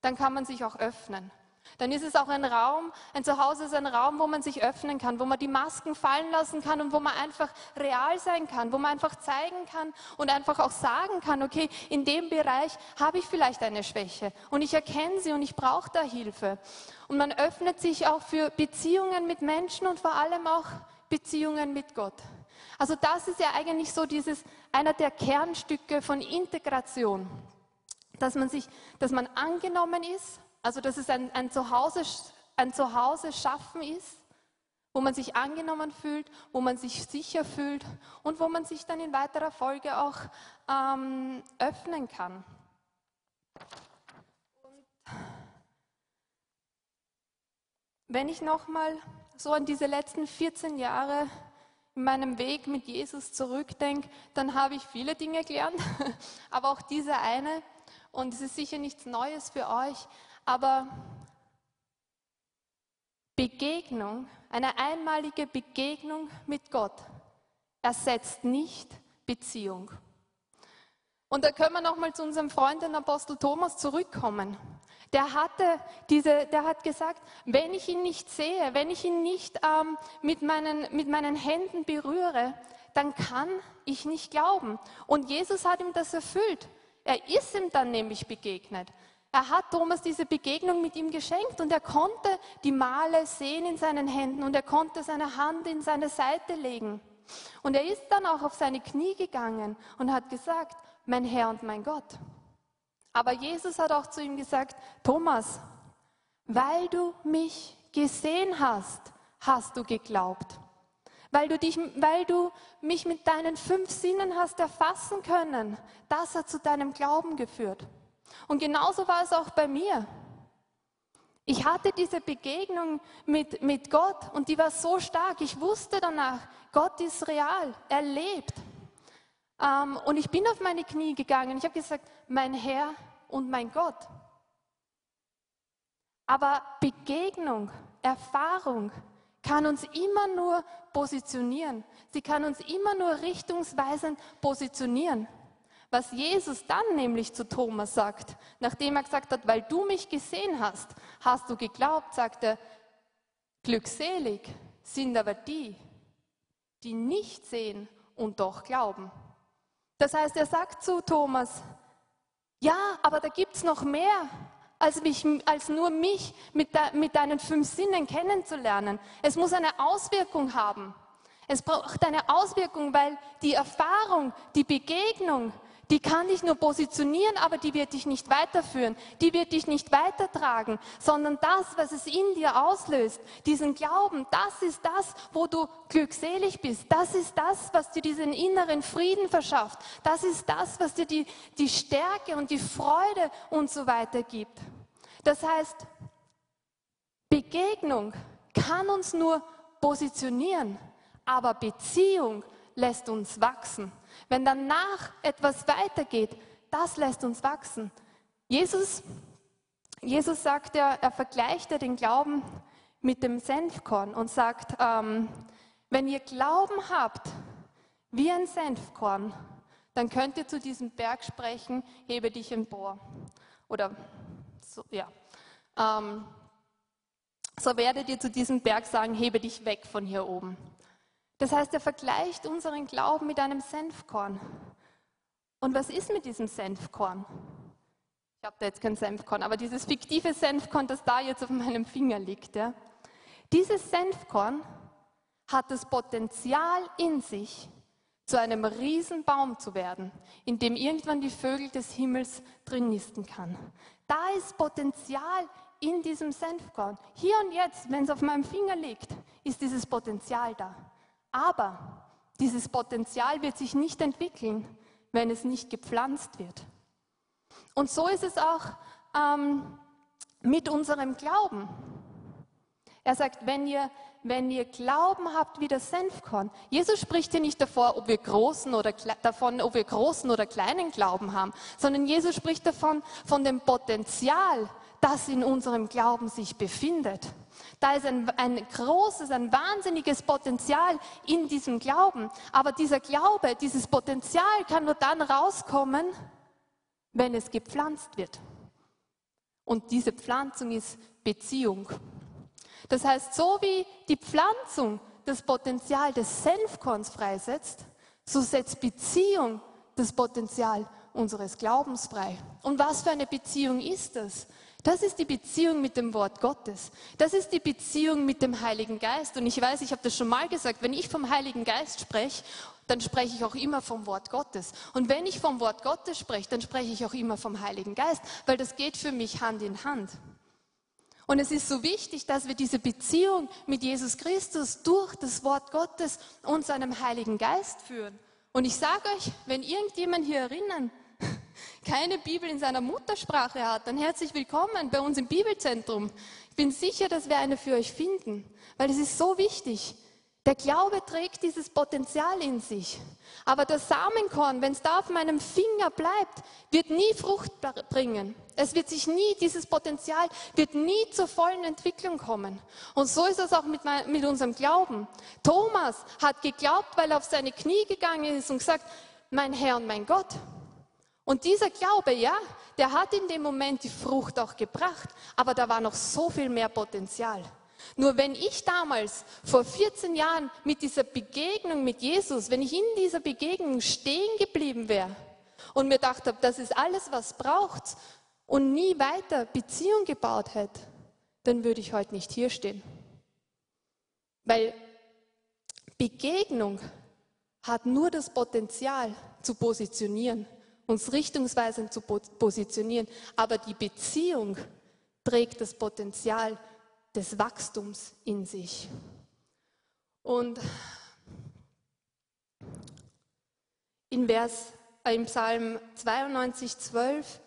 J: dann kann man sich auch öffnen. Dann ist es auch ein Raum, ein Zuhause ist ein Raum, wo man sich öffnen kann, wo man die Masken fallen lassen kann und wo man einfach real sein kann, wo man einfach zeigen kann und einfach auch sagen kann, okay, in dem Bereich habe ich vielleicht eine Schwäche und ich erkenne sie und ich brauche da Hilfe. Und man öffnet sich auch für Beziehungen mit Menschen und vor allem auch Beziehungen mit Gott. Also das ist ja eigentlich so dieses, einer der Kernstücke von Integration, dass man sich, dass man angenommen ist, also dass es ein, ein, Zuhause, ein Zuhause schaffen ist, wo man sich angenommen fühlt, wo man sich sicher fühlt und wo man sich dann in weiterer Folge auch ähm, öffnen kann. Wenn ich nochmal so an diese letzten 14 Jahre in meinem Weg mit Jesus zurückdenke, dann habe ich viele Dinge gelernt, aber auch diese eine. Und es ist sicher nichts Neues für euch, aber Begegnung, eine einmalige Begegnung mit Gott ersetzt nicht Beziehung. Und da können wir nochmal zu unserem Freund, den Apostel Thomas, zurückkommen. Der, hatte diese, der hat gesagt, wenn ich ihn nicht sehe, wenn ich ihn nicht ähm, mit, meinen, mit meinen Händen berühre, dann kann ich nicht glauben. Und Jesus hat ihm das erfüllt. Er ist ihm dann nämlich begegnet. Er hat Thomas diese Begegnung mit ihm geschenkt und er konnte die Male sehen in seinen Händen und er konnte seine Hand in seine Seite legen. Und er ist dann auch auf seine Knie gegangen und hat gesagt, mein Herr und mein Gott. Aber Jesus hat auch zu ihm gesagt, Thomas, weil du mich gesehen hast, hast du geglaubt. Weil du, dich, weil du mich mit deinen fünf Sinnen hast erfassen können, das hat zu deinem Glauben geführt. Und genauso war es auch bei mir. Ich hatte diese Begegnung mit, mit Gott und die war so stark. Ich wusste danach, Gott ist real, er lebt. Ähm, und ich bin auf meine Knie gegangen. Ich habe gesagt, mein Herr und mein Gott. Aber Begegnung, Erfahrung kann uns immer nur positionieren. Sie kann uns immer nur richtungsweisend positionieren. Was Jesus dann nämlich zu Thomas sagt, nachdem er gesagt hat, weil du mich gesehen hast, hast du geglaubt, sagt er, glückselig sind aber die, die nicht sehen und doch glauben. Das heißt, er sagt zu Thomas, ja, aber da gibt es noch mehr, als, mich, als nur mich mit, de, mit deinen fünf Sinnen kennenzulernen. Es muss eine Auswirkung haben. Es braucht eine Auswirkung, weil die Erfahrung, die Begegnung, die kann dich nur positionieren, aber die wird dich nicht weiterführen, die wird dich nicht weitertragen, sondern das, was es in dir auslöst, diesen Glauben, das ist das, wo du glückselig bist, das ist das, was dir diesen inneren Frieden verschafft, das ist das, was dir die, die Stärke und die Freude und so weiter gibt. Das heißt, Begegnung kann uns nur positionieren, aber Beziehung lässt uns wachsen. Wenn danach etwas weitergeht, das lässt uns wachsen. Jesus, Jesus sagt ja, er vergleicht ja den Glauben mit dem Senfkorn und sagt, ähm, wenn ihr Glauben habt wie ein Senfkorn, dann könnt ihr zu diesem Berg sprechen, hebe dich empor. Oder so, ja. Ähm, so werdet ihr zu diesem Berg sagen, hebe dich weg von hier oben. Das heißt, er vergleicht unseren Glauben mit einem Senfkorn. Und was ist mit diesem Senfkorn? Ich habe da jetzt kein Senfkorn, aber dieses fiktive Senfkorn, das da jetzt auf meinem Finger liegt. Ja? Dieses Senfkorn hat das Potenzial in sich, zu einem Riesenbaum zu werden, in dem irgendwann die Vögel des Himmels drin nisten kann. Da ist Potenzial in diesem Senfkorn. Hier und jetzt, wenn es auf meinem Finger liegt, ist dieses Potenzial da. Aber dieses Potenzial wird sich nicht entwickeln, wenn es nicht gepflanzt wird. Und so ist es auch ähm, mit unserem Glauben. Er sagt, wenn ihr wenn ihr Glauben habt wie das Senfkorn. Jesus spricht hier nicht davor, ob wir großen oder davon, ob wir großen oder kleinen Glauben haben, sondern Jesus spricht davon, von dem Potenzial, das in unserem Glauben sich befindet. Da ist ein, ein großes, ein wahnsinniges Potenzial in diesem Glauben. Aber dieser Glaube, dieses Potenzial kann nur dann rauskommen, wenn es gepflanzt wird. Und diese Pflanzung ist Beziehung. Das heißt, so wie die Pflanzung das Potenzial des Senfkorns freisetzt, so setzt Beziehung das Potenzial unseres Glaubens frei. Und was für eine Beziehung ist das? Das ist die Beziehung mit dem Wort Gottes. Das ist die Beziehung mit dem Heiligen Geist. Und ich weiß, ich habe das schon mal gesagt, wenn ich vom Heiligen Geist spreche, dann spreche ich auch immer vom Wort Gottes. Und wenn ich vom Wort Gottes spreche, dann spreche ich auch immer vom Heiligen Geist, weil das geht für mich Hand in Hand. Und es ist so wichtig, dass wir diese Beziehung mit Jesus Christus durch das Wort Gottes und seinem Heiligen Geist führen. Und ich sage euch, wenn irgendjemand hier erinnern, keine Bibel in seiner Muttersprache hat, dann herzlich willkommen bei uns im Bibelzentrum. Ich bin sicher, dass wir eine für euch finden, weil es ist so wichtig. Der Glaube trägt dieses Potenzial in sich. Aber das Samenkorn, wenn es da auf meinem Finger bleibt, wird nie Frucht bringen. Es wird sich nie, dieses Potenzial wird nie zur vollen Entwicklung kommen. Und so ist es auch mit, mit unserem Glauben. Thomas hat geglaubt, weil er auf seine Knie gegangen ist und gesagt, mein Herr und mein Gott. Und dieser Glaube, ja, der hat in dem Moment die Frucht auch gebracht, aber da war noch so viel mehr Potenzial. Nur wenn ich damals vor 14 Jahren mit dieser Begegnung mit Jesus, wenn ich in dieser Begegnung stehen geblieben wäre und mir gedacht habe, das ist alles, was braucht und nie weiter Beziehung gebaut hätte, dann würde ich heute nicht hier stehen. Weil Begegnung hat nur das Potenzial zu positionieren, uns richtungsweisend zu positionieren, aber die Beziehung trägt das Potenzial des Wachstums in sich. Und in Vers, äh, im Psalm 92, 12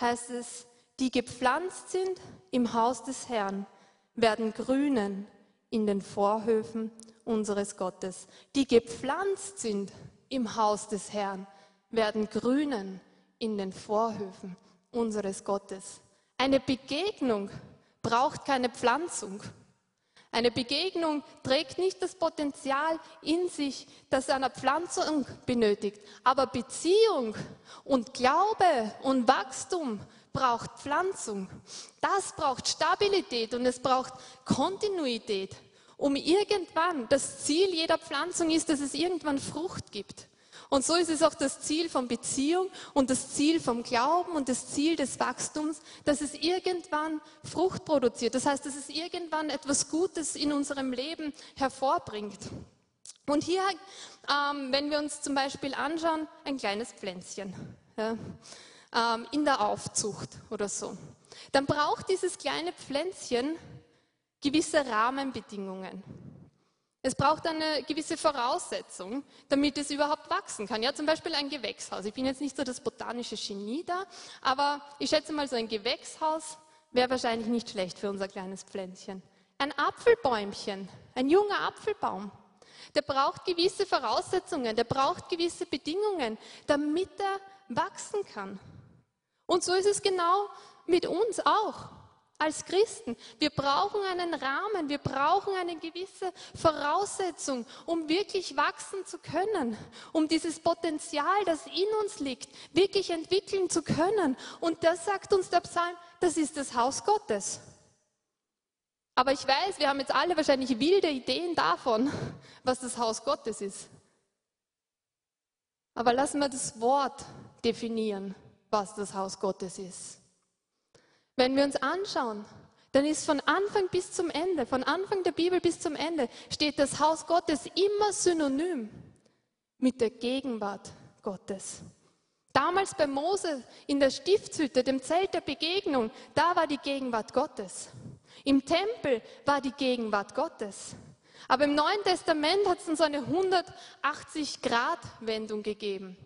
J: heißt es, die gepflanzt sind im Haus des Herrn, werden grünen in den Vorhöfen unseres Gottes. Die gepflanzt sind im Haus des Herrn, werden grünen in den Vorhöfen unseres Gottes. Eine Begegnung braucht keine Pflanzung. Eine Begegnung trägt nicht das Potenzial in sich, das einer Pflanzung benötigt. Aber Beziehung und Glaube und Wachstum braucht Pflanzung. Das braucht Stabilität und es braucht Kontinuität, um irgendwann, das Ziel jeder Pflanzung ist, dass es irgendwann Frucht gibt. Und so ist es auch das Ziel von Beziehung und das Ziel vom Glauben und das Ziel des Wachstums, dass es irgendwann Frucht produziert. Das heißt, dass es irgendwann etwas Gutes in unserem Leben hervorbringt. Und hier, ähm, wenn wir uns zum Beispiel anschauen, ein kleines Pflänzchen ja, ähm, in der Aufzucht oder so, dann braucht dieses kleine Pflänzchen gewisse Rahmenbedingungen. Es braucht eine gewisse Voraussetzung, damit es überhaupt wachsen kann. Ja, zum Beispiel ein Gewächshaus. Ich bin jetzt nicht so das botanische Genie da, aber ich schätze mal, so ein Gewächshaus wäre wahrscheinlich nicht schlecht für unser kleines Pflänzchen. Ein Apfelbäumchen, ein junger Apfelbaum, der braucht gewisse Voraussetzungen, der braucht gewisse Bedingungen, damit er wachsen kann. Und so ist es genau mit uns auch als Christen. Wir brauchen einen Rahmen, wir brauchen eine gewisse Voraussetzung, um wirklich wachsen zu können, um dieses Potenzial, das in uns liegt, wirklich entwickeln zu können. Und das sagt uns der Psalm, das ist das Haus Gottes. Aber ich weiß, wir haben jetzt alle wahrscheinlich wilde Ideen davon, was das Haus Gottes ist. Aber lassen wir das Wort definieren, was das Haus Gottes ist. Wenn wir uns anschauen, dann ist von Anfang bis zum Ende, von Anfang der Bibel bis zum Ende, steht das Haus Gottes immer synonym mit der Gegenwart Gottes. Damals bei Mose in der Stiftshütte, dem Zelt der Begegnung, da war die Gegenwart Gottes. Im Tempel war die Gegenwart Gottes. Aber im Neuen Testament hat es so eine 180-Grad-Wendung gegeben.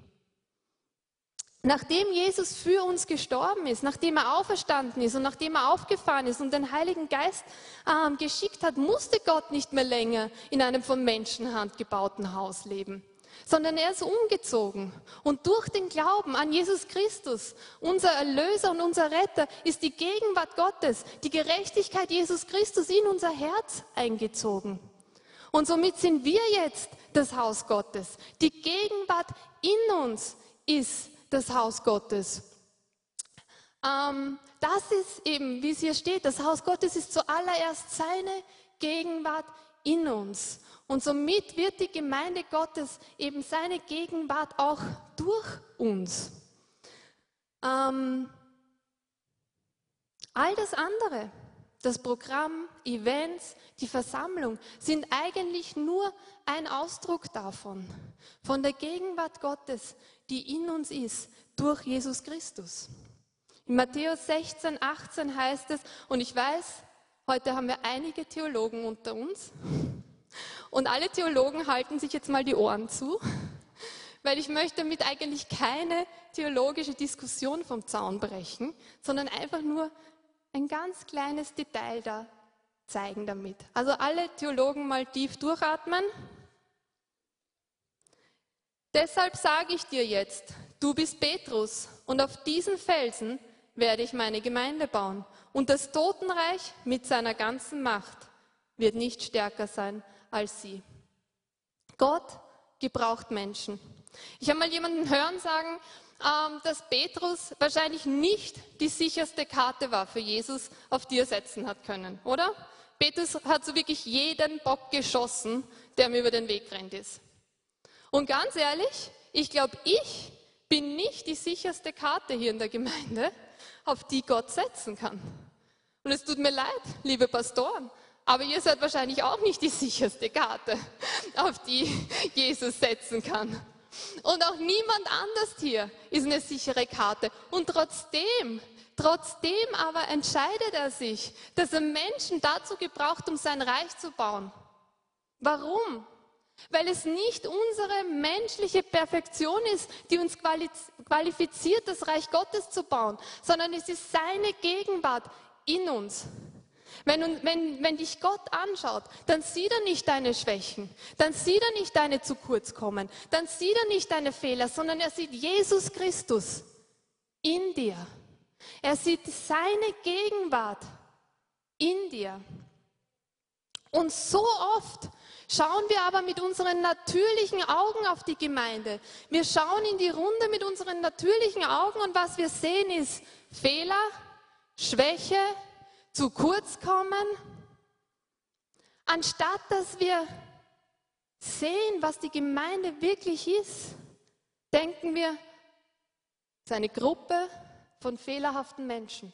J: Nachdem Jesus für uns gestorben ist, nachdem er auferstanden ist und nachdem er aufgefahren ist und den Heiligen Geist ähm, geschickt hat, musste Gott nicht mehr länger in einem von Menschenhand gebauten Haus leben, sondern er ist umgezogen. Und durch den Glauben an Jesus Christus, unser Erlöser und unser Retter, ist die Gegenwart Gottes, die Gerechtigkeit Jesus Christus in unser Herz eingezogen. Und somit sind wir jetzt das Haus Gottes. Die Gegenwart in uns ist das Haus Gottes. Ähm, das ist eben, wie es hier steht, das Haus Gottes ist zuallererst seine Gegenwart in uns. Und somit wird die Gemeinde Gottes eben seine Gegenwart auch durch uns. Ähm, all das andere, das Programm, Events, die Versammlung sind eigentlich nur ein Ausdruck davon, von der Gegenwart Gottes, die in uns ist, durch Jesus Christus. In Matthäus 16, 18 heißt es, und ich weiß, heute haben wir einige Theologen unter uns, und alle Theologen halten sich jetzt mal die Ohren zu, weil ich möchte damit eigentlich keine theologische Diskussion vom Zaun brechen, sondern einfach nur ein ganz kleines Detail da zeigen damit. Also alle Theologen mal tief durchatmen. Deshalb sage ich dir jetzt, du bist Petrus und auf diesen Felsen werde ich meine Gemeinde bauen. Und das Totenreich mit seiner ganzen Macht wird nicht stärker sein als sie. Gott gebraucht Menschen. Ich habe mal jemanden hören sagen, ähm, dass Petrus wahrscheinlich nicht die sicherste Karte war für Jesus, auf die er setzen hat können, oder? Petrus hat so wirklich jeden Bock geschossen, der mir über den Weg rennt ist. Und ganz ehrlich, ich glaube, ich bin nicht die sicherste Karte hier in der Gemeinde, auf die Gott setzen kann. Und es tut mir leid, liebe Pastoren, aber ihr seid wahrscheinlich auch nicht die sicherste Karte, auf die Jesus setzen kann. Und auch niemand anders hier ist eine sichere Karte. Und trotzdem, trotzdem aber entscheidet er sich, dass er Menschen dazu gebraucht, um sein Reich zu bauen. Warum? Weil es nicht unsere menschliche Perfektion ist, die uns qualifiziert, das Reich Gottes zu bauen, sondern es ist seine Gegenwart in uns. Wenn, wenn, wenn dich Gott anschaut, dann sieht er nicht deine Schwächen, dann sieht er nicht deine zu kurz kommen, dann sieht er nicht deine Fehler, sondern er sieht Jesus Christus in dir. Er sieht seine Gegenwart in dir. Und so oft Schauen wir aber mit unseren natürlichen Augen auf die Gemeinde. Wir schauen in die Runde mit unseren natürlichen Augen und was wir sehen ist Fehler, Schwäche, zu kurz kommen, anstatt dass wir sehen, was die Gemeinde wirklich ist, denken wir, es ist eine Gruppe von fehlerhaften Menschen.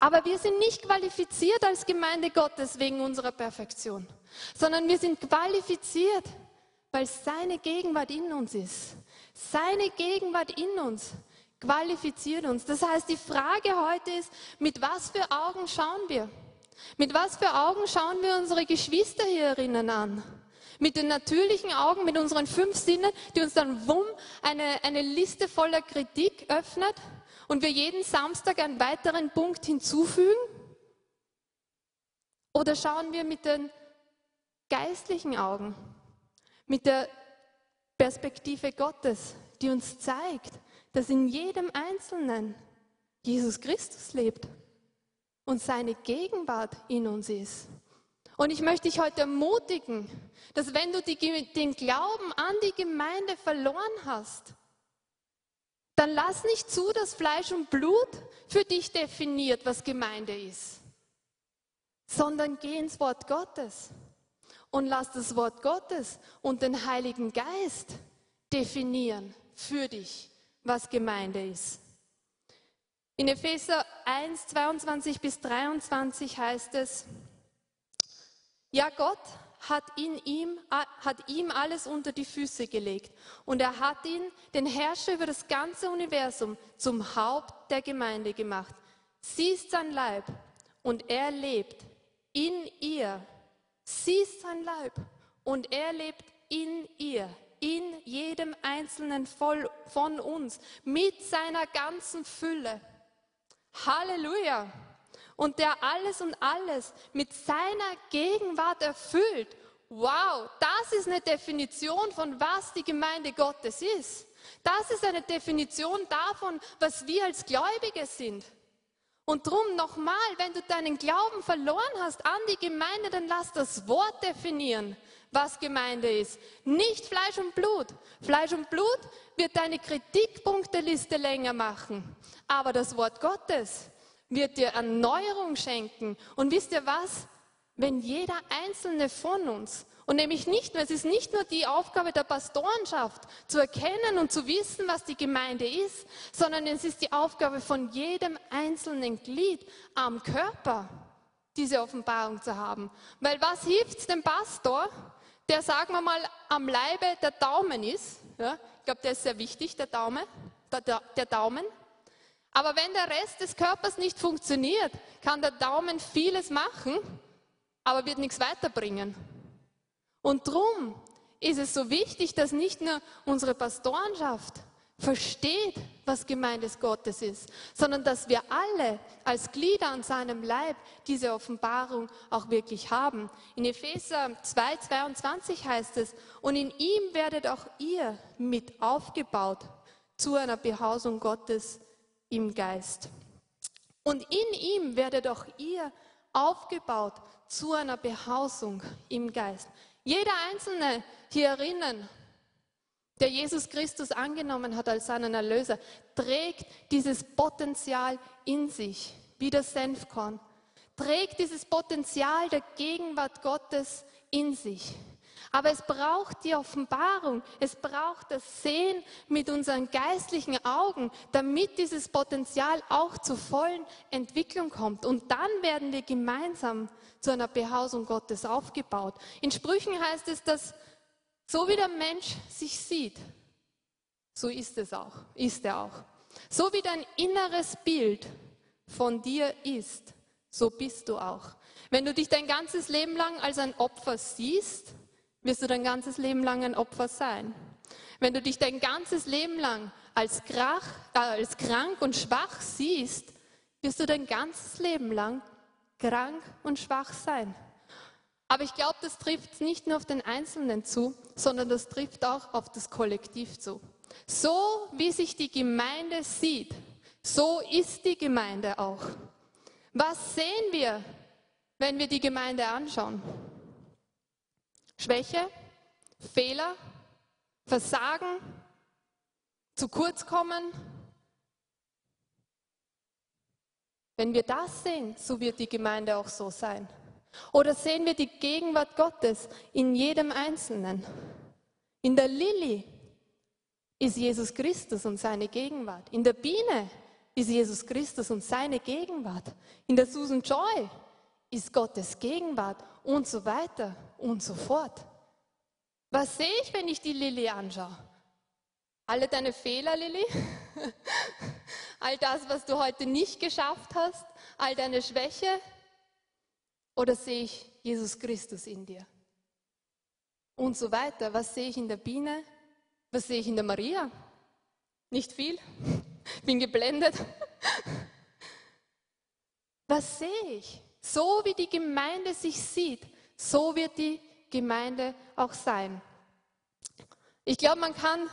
J: Aber wir sind nicht qualifiziert als Gemeinde Gottes wegen unserer Perfektion, sondern wir sind qualifiziert, weil seine Gegenwart in uns ist. Seine Gegenwart in uns qualifiziert uns. Das heißt, die Frage heute ist, mit was für Augen schauen wir? Mit was für Augen schauen wir unsere Geschwister hierinnen an? Mit den natürlichen Augen, mit unseren fünf Sinnen, die uns dann wumm eine, eine Liste voller Kritik öffnet? Und wir jeden Samstag einen weiteren Punkt hinzufügen? Oder schauen wir mit den geistlichen Augen, mit der Perspektive Gottes, die uns zeigt, dass in jedem Einzelnen Jesus Christus lebt und seine Gegenwart in uns ist. Und ich möchte dich heute ermutigen, dass wenn du die, den Glauben an die Gemeinde verloren hast, dann lass nicht zu, dass Fleisch und Blut für dich definiert, was Gemeinde ist, sondern geh ins Wort Gottes und lass das Wort Gottes und den Heiligen Geist definieren für dich, was Gemeinde ist. In Epheser 1, 22 bis 23 heißt es, ja Gott hat, in ihm, hat ihm alles unter die Füße gelegt und er hat ihn, den Herrscher über das ganze Universum, zum Haupt der Gemeinde gemacht. Sie ist sein Leib und er lebt in ihr. Sie ist sein Leib und er lebt in ihr, in jedem Einzelnen von uns, mit seiner ganzen Fülle. Halleluja! Und der alles und alles mit seiner Gegenwart erfüllt. Wow, das ist eine Definition von was die Gemeinde Gottes ist. Das ist eine Definition davon, was wir als Gläubige sind. Und drum nochmal, wenn du deinen Glauben verloren hast an die Gemeinde, dann lass das Wort definieren, was Gemeinde ist. Nicht Fleisch und Blut. Fleisch und Blut wird deine Kritikpunkteliste länger machen. Aber das Wort Gottes wird dir Erneuerung schenken. Und wisst ihr was? Wenn jeder einzelne von uns und nämlich nicht nur, es ist nicht nur die Aufgabe der Pastorenschaft, zu erkennen und zu wissen, was die Gemeinde ist, sondern es ist die Aufgabe von jedem einzelnen Glied am Körper, diese Offenbarung zu haben. Weil was hilft dem Pastor, der, sagen wir mal, am Leibe der Daumen ist? Ja, ich glaube, der ist sehr wichtig, der Daumen. Der, der, der Daumen. Aber wenn der Rest des Körpers nicht funktioniert, kann der Daumen vieles machen, aber wird nichts weiterbringen. Und darum ist es so wichtig, dass nicht nur unsere Pastorenschaft versteht, was Gemeinde des Gottes ist, sondern dass wir alle als Glieder an seinem Leib diese Offenbarung auch wirklich haben. In Epheser 2, 22 heißt es, und in ihm werdet auch ihr mit aufgebaut zu einer Behausung Gottes im Geist. Und in ihm werdet auch ihr aufgebaut zu einer Behausung im Geist. Jeder Einzelne hierinnen, der Jesus Christus angenommen hat als seinen Erlöser, trägt dieses Potenzial in sich, wie das Senfkorn. Trägt dieses Potenzial der Gegenwart Gottes in sich. Aber es braucht die Offenbarung, es braucht das Sehen mit unseren geistlichen Augen, damit dieses Potenzial auch zur vollen Entwicklung kommt. Und dann werden wir gemeinsam zu einer Behausung Gottes aufgebaut. In Sprüchen heißt es, dass so wie der Mensch sich sieht, so ist es auch, ist er auch. So wie dein inneres Bild von dir ist, so bist du auch. Wenn du dich dein ganzes Leben lang als ein Opfer siehst, wirst du dein ganzes Leben lang ein Opfer sein. Wenn du dich dein ganzes Leben lang als, krach, äh, als krank und schwach siehst, wirst du dein ganzes Leben lang krank und schwach sein. Aber ich glaube, das trifft nicht nur auf den Einzelnen zu, sondern das trifft auch auf das Kollektiv zu. So wie sich die Gemeinde sieht, so ist die Gemeinde auch. Was sehen wir, wenn wir die Gemeinde anschauen? Schwäche, Fehler, Versagen, zu kurz kommen, Wenn wir das sehen, so wird die Gemeinde auch so sein. Oder sehen wir die Gegenwart Gottes in jedem Einzelnen? In der Lilly ist Jesus Christus und seine Gegenwart. In der Biene ist Jesus Christus und seine Gegenwart. In der Susan Joy ist Gottes Gegenwart und so weiter und so fort. Was sehe ich, wenn ich die Lilly anschaue? Alle deine Fehler, Lilly? all das, was du heute nicht geschafft hast, all deine Schwäche? Oder sehe ich Jesus Christus in dir? Und so weiter. Was sehe ich in der Biene? Was sehe ich in der Maria? Nicht viel. Bin geblendet. Was sehe ich? So wie die Gemeinde sich sieht, so wird die Gemeinde auch sein. Ich glaube, man kann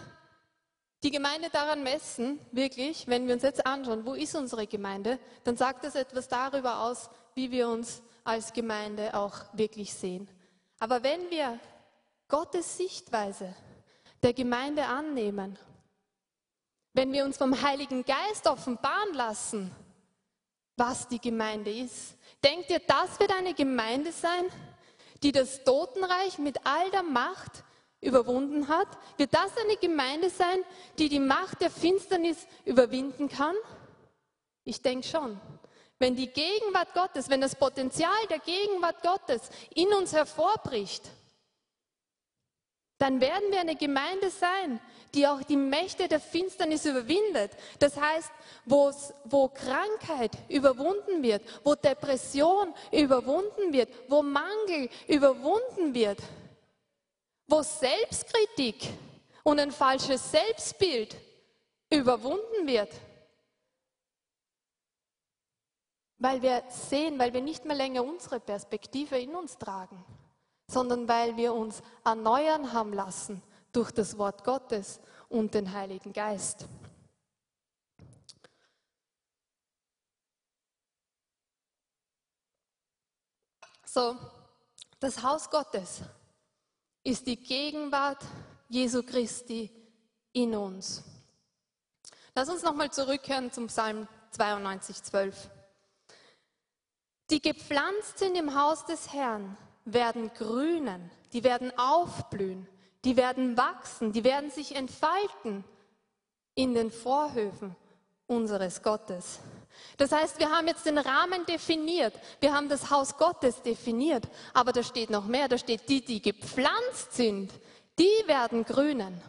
J: die Gemeinde daran messen, wirklich, wenn wir uns jetzt anschauen, wo ist unsere Gemeinde, dann sagt das etwas darüber aus, wie wir uns als Gemeinde auch wirklich sehen. Aber wenn wir Gottes Sichtweise der Gemeinde annehmen, wenn wir uns vom Heiligen Geist offenbaren lassen, was die Gemeinde ist, denkt ihr, das wird eine Gemeinde sein, die das Totenreich mit all der Macht überwunden hat? Wird das eine Gemeinde sein, die die Macht der Finsternis überwinden kann? Ich denke schon. Wenn die Gegenwart Gottes, wenn das Potenzial der Gegenwart Gottes in uns hervorbricht, dann werden wir eine Gemeinde sein, die auch die Mächte der Finsternis überwindet. Das heißt, wo Krankheit überwunden wird, wo Depression überwunden wird, wo Mangel überwunden wird, wo Selbstkritik und ein falsches Selbstbild überwunden wird. Weil wir sehen, weil wir nicht mehr länger unsere Perspektive in uns tragen, sondern weil wir uns erneuern haben lassen durch das Wort Gottes und den Heiligen Geist. So, das Haus Gottes ist die Gegenwart Jesu Christi in uns. Lass uns nochmal zurückkehren zum Psalm 92, 12. Die gepflanzt sind im Haus des Herrn, werden grünen, die werden aufblühen, die werden wachsen, die werden sich entfalten in den Vorhöfen unseres Gottes. Das heißt, wir haben jetzt den Rahmen definiert, wir haben das Haus Gottes definiert, aber da steht noch mehr, da steht die, die gepflanzt sind, die werden grünen.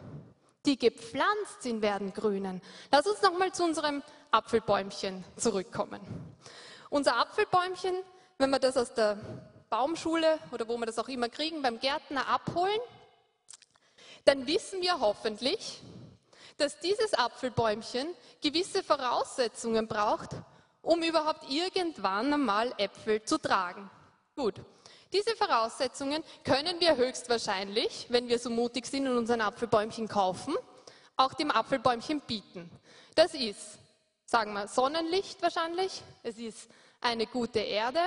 J: Die gepflanzt sind, werden grünen. Lass uns nochmal zu unserem Apfelbäumchen zurückkommen. Unser Apfelbäumchen, wenn wir das aus der Baumschule oder wo wir das auch immer kriegen, beim Gärtner abholen, dann wissen wir hoffentlich, dass dieses Apfelbäumchen gewisse Voraussetzungen braucht, um überhaupt irgendwann einmal Äpfel zu tragen. Gut, diese Voraussetzungen können wir höchstwahrscheinlich, wenn wir so mutig sind und uns ein Apfelbäumchen kaufen, auch dem Apfelbäumchen bieten. Das ist, sagen wir, Sonnenlicht wahrscheinlich, es ist eine gute Erde,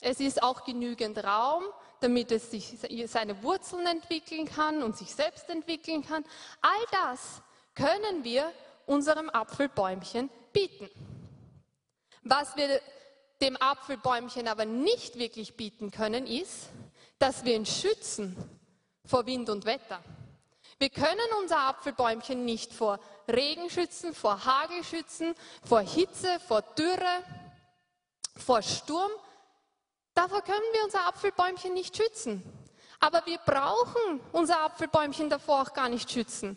J: es ist auch genügend Raum, damit es sich seine Wurzeln entwickeln kann und sich selbst entwickeln kann. All das können wir unserem Apfelbäumchen bieten. Was wir dem Apfelbäumchen aber nicht wirklich bieten können, ist, dass wir ihn schützen vor Wind und Wetter. Wir können unser Apfelbäumchen nicht vor Regen schützen, vor Hagel schützen, vor Hitze, vor Dürre, vor Sturm. Davor können wir unser Apfelbäumchen nicht schützen. Aber wir brauchen unser Apfelbäumchen davor auch gar nicht schützen,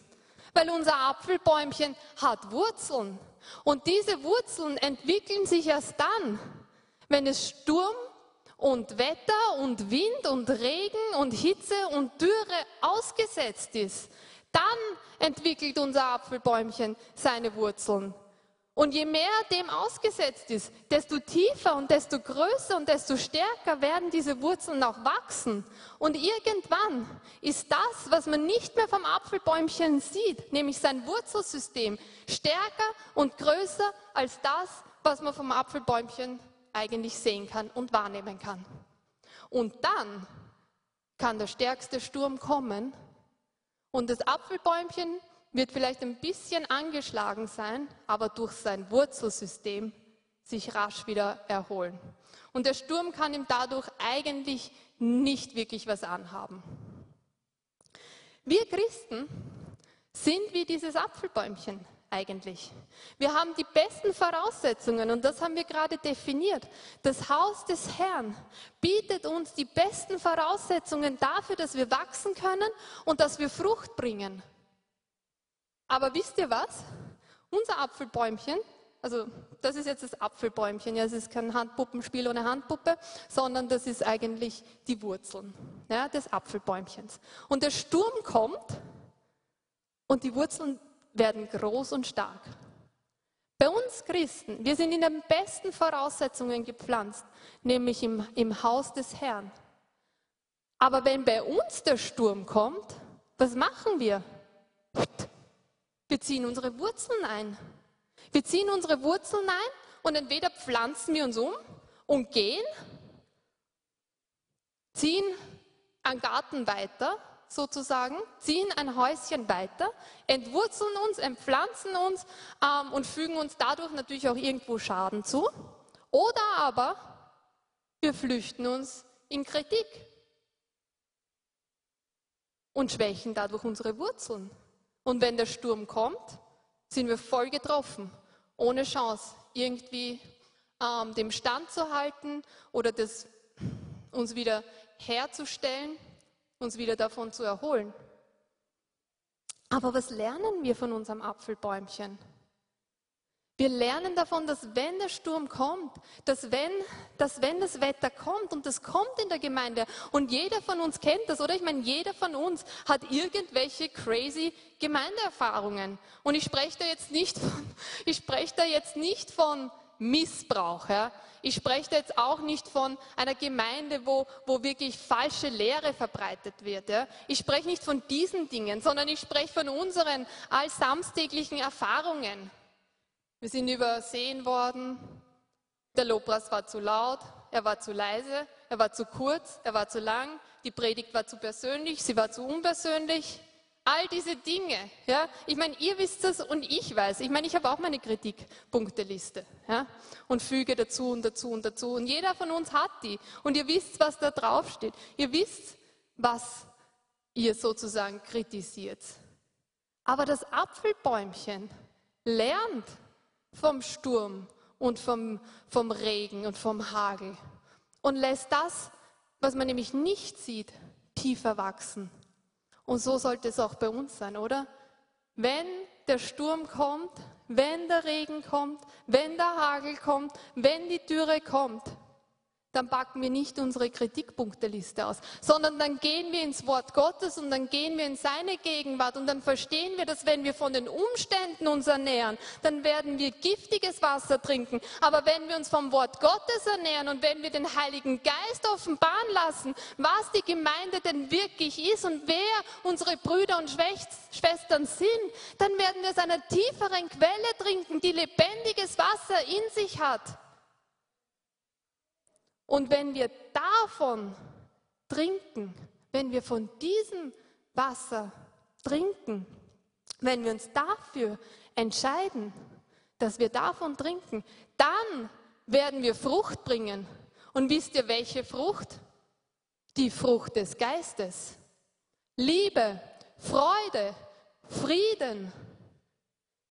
J: weil unser Apfelbäumchen hat Wurzeln. Und diese Wurzeln entwickeln sich erst dann, wenn es Sturm und Wetter und Wind und Regen und Hitze und Dürre ausgesetzt ist, dann entwickelt unser Apfelbäumchen seine Wurzeln. Und je mehr dem ausgesetzt ist, desto tiefer und desto größer und desto stärker werden diese Wurzeln auch wachsen. Und irgendwann ist das, was man nicht mehr vom Apfelbäumchen sieht, nämlich sein Wurzelsystem, stärker und größer als das, was man vom Apfelbäumchen eigentlich sehen kann und wahrnehmen kann. Und dann kann der stärkste Sturm kommen und das Apfelbäumchen wird vielleicht ein bisschen angeschlagen sein, aber durch sein Wurzelsystem sich rasch wieder erholen. Und der Sturm kann ihm dadurch eigentlich nicht wirklich was anhaben. Wir Christen sind wie dieses Apfelbäumchen eigentlich. Wir haben die besten Voraussetzungen und das haben wir gerade definiert. Das Haus des Herrn bietet uns die besten Voraussetzungen dafür, dass wir wachsen können und dass wir Frucht bringen. Aber wisst ihr was? Unser Apfelbäumchen, also das ist jetzt das Apfelbäumchen, ja, es ist kein Handpuppenspiel ohne Handpuppe, sondern das ist eigentlich die Wurzeln ja, des Apfelbäumchens. Und der Sturm kommt und die Wurzeln werden groß und stark. Bei uns Christen, wir sind in den besten Voraussetzungen gepflanzt, nämlich im, im Haus des Herrn. Aber wenn bei uns der Sturm kommt, was machen wir? Wir ziehen unsere Wurzeln ein. Wir ziehen unsere Wurzeln ein und entweder pflanzen wir uns um und gehen, ziehen einen Garten weiter sozusagen, ziehen ein Häuschen weiter, entwurzeln uns, entpflanzen uns ähm, und fügen uns dadurch natürlich auch irgendwo Schaden zu. Oder aber wir flüchten uns in Kritik und schwächen dadurch unsere Wurzeln. Und wenn der Sturm kommt, sind wir voll getroffen, ohne Chance, irgendwie ähm, dem Stand zu halten oder das, uns wieder herzustellen uns wieder davon zu erholen. Aber was lernen wir von unserem Apfelbäumchen? Wir lernen davon, dass wenn der Sturm kommt, dass wenn, dass wenn das Wetter kommt und das kommt in der Gemeinde und jeder von uns kennt das, oder? Ich meine, jeder von uns hat irgendwelche crazy Gemeindeerfahrungen. Und ich spreche da jetzt nicht von, ich spreche da jetzt nicht von Missbrauch. Ja? Ich spreche da jetzt auch nicht von einer Gemeinde, wo, wo wirklich falsche Lehre verbreitet wird. Ja? Ich spreche nicht von diesen Dingen, sondern ich spreche von unseren allsamstäglichen Erfahrungen. Wir sind übersehen worden. Der Lobpreis war zu laut, er war zu leise, er war zu kurz, er war zu lang, die Predigt war zu persönlich, sie war zu unpersönlich. All diese Dinge, ja, ich meine, ihr wisst es und ich weiß. Ich meine, ich habe auch meine Kritikpunkteliste, ja, und füge dazu und dazu und dazu. Und jeder von uns hat die. Und ihr wisst, was da drauf steht. Ihr wisst, was ihr sozusagen kritisiert. Aber das Apfelbäumchen lernt vom Sturm und vom, vom Regen und vom Hagel und lässt das, was man nämlich nicht sieht, tiefer wachsen. Und so sollte es auch bei uns sein, oder? Wenn der Sturm kommt, wenn der Regen kommt, wenn der Hagel kommt, wenn die Dürre kommt, dann packen wir nicht unsere Kritikpunkteliste aus, sondern dann gehen wir ins Wort Gottes und dann gehen wir in seine Gegenwart und dann verstehen wir, dass wenn wir von den Umständen uns ernähren, dann werden wir giftiges Wasser trinken. Aber wenn wir uns vom Wort Gottes ernähren und wenn wir den Heiligen Geist offenbaren lassen, was die Gemeinde denn wirklich ist und wer unsere Brüder und Schwestern sind, dann werden wir aus einer tieferen Quelle trinken, die lebendiges Wasser in sich hat. Und wenn wir davon trinken, wenn wir von diesem Wasser trinken, wenn wir uns dafür entscheiden, dass wir davon trinken, dann werden wir Frucht bringen. Und wisst ihr, welche Frucht? Die Frucht des Geistes. Liebe, Freude, Frieden,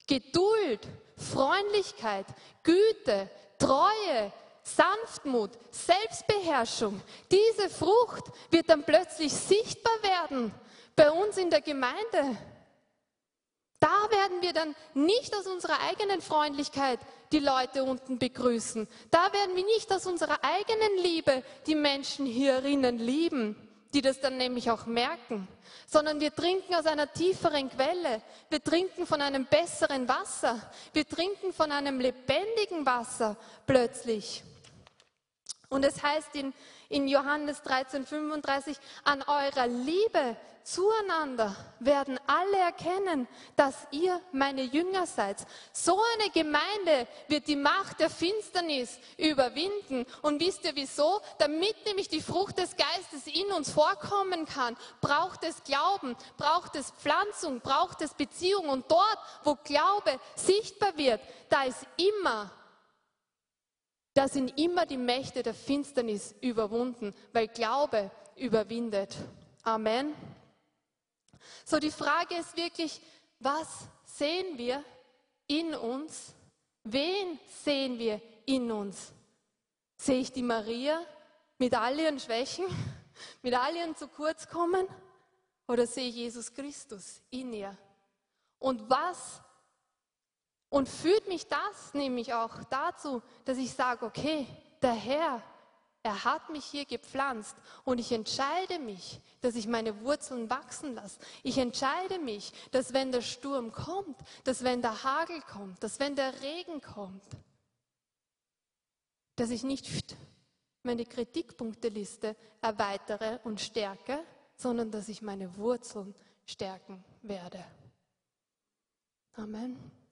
J: Geduld, Freundlichkeit, Güte, Treue, Sanftmut, Selbstbeherrschung, diese Frucht wird dann plötzlich sichtbar werden bei uns in der Gemeinde. Da werden wir dann nicht aus unserer eigenen Freundlichkeit die Leute unten begrüßen. Da werden wir nicht aus unserer eigenen Liebe die Menschen hierinnen lieben, die das dann nämlich auch merken, sondern wir trinken aus einer tieferen Quelle. Wir trinken von einem besseren Wasser. Wir trinken von einem lebendigen Wasser plötzlich. Und es heißt in, in Johannes 13, 35, an eurer Liebe zueinander werden alle erkennen, dass ihr meine Jünger seid. So eine Gemeinde wird die Macht der Finsternis überwinden. Und wisst ihr wieso? Damit nämlich die Frucht des Geistes in uns vorkommen kann, braucht es Glauben, braucht es Pflanzung, braucht es Beziehung. Und dort, wo Glaube sichtbar wird, da ist immer da sind immer die Mächte der Finsternis überwunden, weil Glaube überwindet. Amen. So, die Frage ist wirklich, was sehen wir in uns? Wen sehen wir in uns? Sehe ich die Maria mit all ihren Schwächen, mit all ihren zu kurz kommen? Oder sehe ich Jesus Christus in ihr? Und was und führt mich das nämlich auch dazu, dass ich sage, okay, der Herr, er hat mich hier gepflanzt und ich entscheide mich, dass ich meine Wurzeln wachsen lasse. Ich entscheide mich, dass wenn der Sturm kommt, dass wenn der Hagel kommt, dass wenn der Regen kommt, dass ich nicht meine Kritikpunkteliste erweitere und stärke, sondern dass ich meine Wurzeln stärken werde. Amen.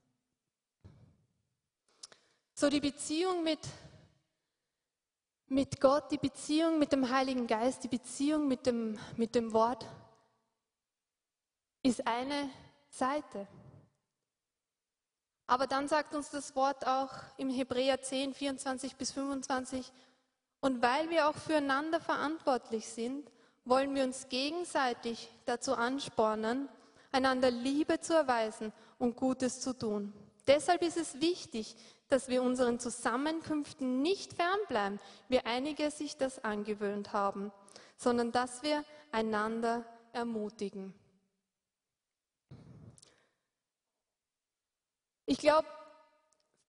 J: So die Beziehung mit, mit Gott, die Beziehung mit dem Heiligen Geist, die Beziehung mit dem, mit dem Wort ist eine Seite. Aber dann sagt uns das Wort auch im Hebräer 10, 24 bis 25, und weil wir auch füreinander verantwortlich sind, wollen wir uns gegenseitig dazu anspornen, einander Liebe zu erweisen und Gutes zu tun. Deshalb ist es wichtig, dass wir unseren Zusammenkünften nicht fernbleiben, wie einige sich das angewöhnt haben, sondern dass wir einander ermutigen. Ich glaube,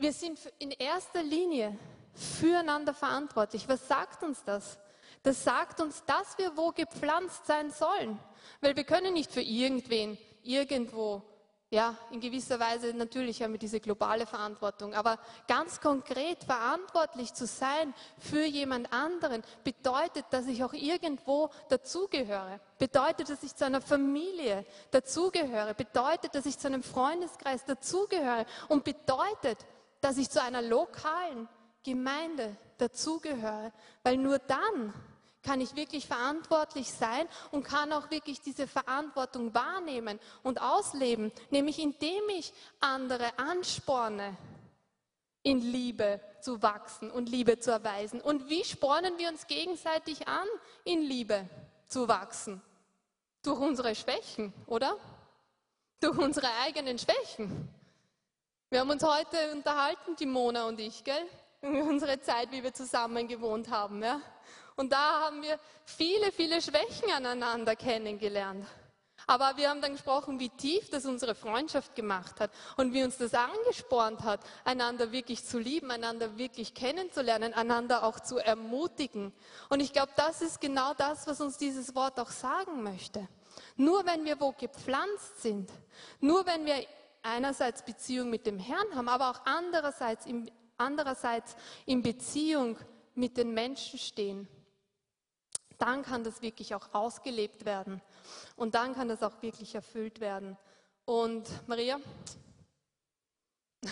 J: Wir sind in erster Linie füreinander verantwortlich. Was sagt uns das? Das sagt uns, dass wir wo gepflanzt sein sollen. Weil wir können nicht für irgendwen irgendwo, ja, in gewisser Weise natürlich haben wir diese globale Verantwortung, aber ganz konkret verantwortlich zu sein für jemand anderen bedeutet, dass ich auch irgendwo dazugehöre. Bedeutet, dass ich zu einer Familie dazugehöre. Bedeutet, dass ich zu einem Freundeskreis dazugehöre. Und bedeutet, dass ich zu einer lokalen Gemeinde dazugehöre. Weil nur dann kann ich wirklich verantwortlich sein und kann auch wirklich diese Verantwortung wahrnehmen und ausleben, nämlich indem ich andere ansporne, in Liebe zu wachsen und Liebe zu erweisen. Und wie spornen wir uns gegenseitig an, in Liebe zu wachsen? Durch unsere Schwächen, oder? Durch unsere eigenen Schwächen. Wir haben uns heute unterhalten, die Mona und ich, gell? Unsere Zeit, wie wir zusammen gewohnt haben, ja? Und da haben wir viele, viele Schwächen aneinander kennengelernt. Aber wir haben dann gesprochen, wie tief das unsere Freundschaft gemacht hat und wie uns das angespornt hat, einander wirklich zu lieben, einander wirklich kennenzulernen, einander auch zu ermutigen. Und ich glaube, das ist genau das, was uns dieses Wort auch sagen möchte. Nur wenn wir wo gepflanzt sind, nur wenn wir einerseits Beziehung mit dem Herrn haben, aber auch andererseits, in, andererseits in Beziehung mit den Menschen stehen, dann kann das wirklich auch ausgelebt werden. Und dann kann das auch wirklich erfüllt werden. Und Maria?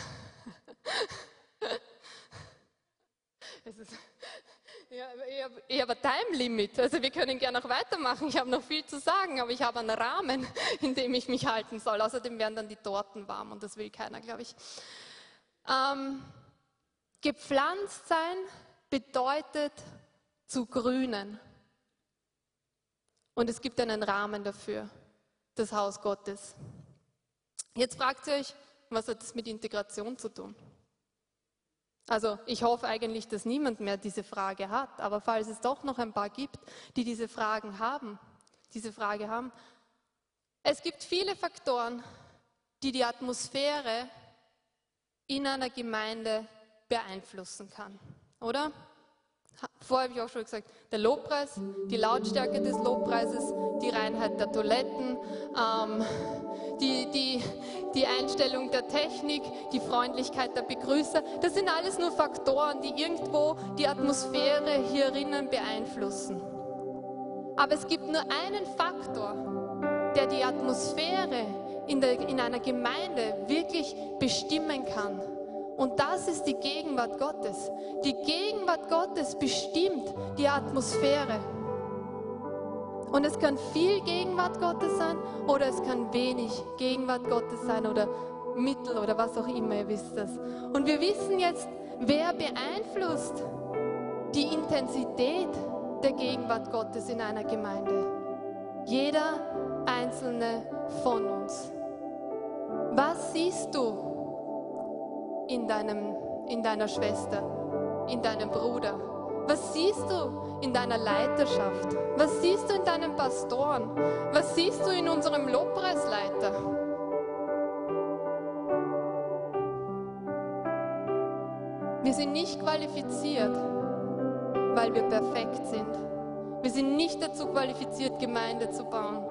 J: es ist, ja, ich habe, habe ein Time-Limit. Also wir können gerne noch weitermachen. Ich habe noch viel zu sagen, aber ich habe einen Rahmen, in dem ich mich halten soll. Außerdem werden dann die Torten warm und das will keiner, glaube ich. Ähm, gepflanzt sein bedeutet zu grünen. Und es gibt einen Rahmen dafür, das Haus Gottes. Jetzt fragt ihr euch, was hat das mit Integration zu tun? Also ich hoffe eigentlich, dass niemand mehr diese Frage hat, aber falls es doch noch ein paar gibt, die diese Fragen haben, diese Frage haben, es gibt viele Faktoren, die die Atmosphäre in einer Gemeinde beeinflussen kann, oder? Vorher habe ich auch schon gesagt, der Lobpreis, die Lautstärke des Lobpreises, die Reinheit der Toiletten, ähm, die, die, die Einstellung der Technik, die Freundlichkeit der Begrüßer, das sind alles nur Faktoren, die irgendwo die Atmosphäre hierinnen beeinflussen. Aber es gibt nur einen Faktor, der die Atmosphäre in, der, in einer Gemeinde wirklich bestimmen kann. Und das ist die Gegenwart Gottes. Die Gegenwart Gottes bestimmt die Atmosphäre. Und es kann viel Gegenwart Gottes sein oder es kann wenig Gegenwart Gottes sein oder Mittel oder was auch immer, ihr wisst das. Und wir wissen jetzt, wer beeinflusst die Intensität der Gegenwart Gottes in einer Gemeinde. Jeder einzelne von uns. Was siehst du in, deinem, in deiner Schwester, in deinem Bruder? Was siehst du in deiner Leiterschaft? Was siehst du in deinen Pastoren? Was siehst du in unserem Lobpreisleiter? Wir sind nicht qualifiziert, weil wir perfekt sind. Wir sind nicht dazu qualifiziert, Gemeinde zu bauen,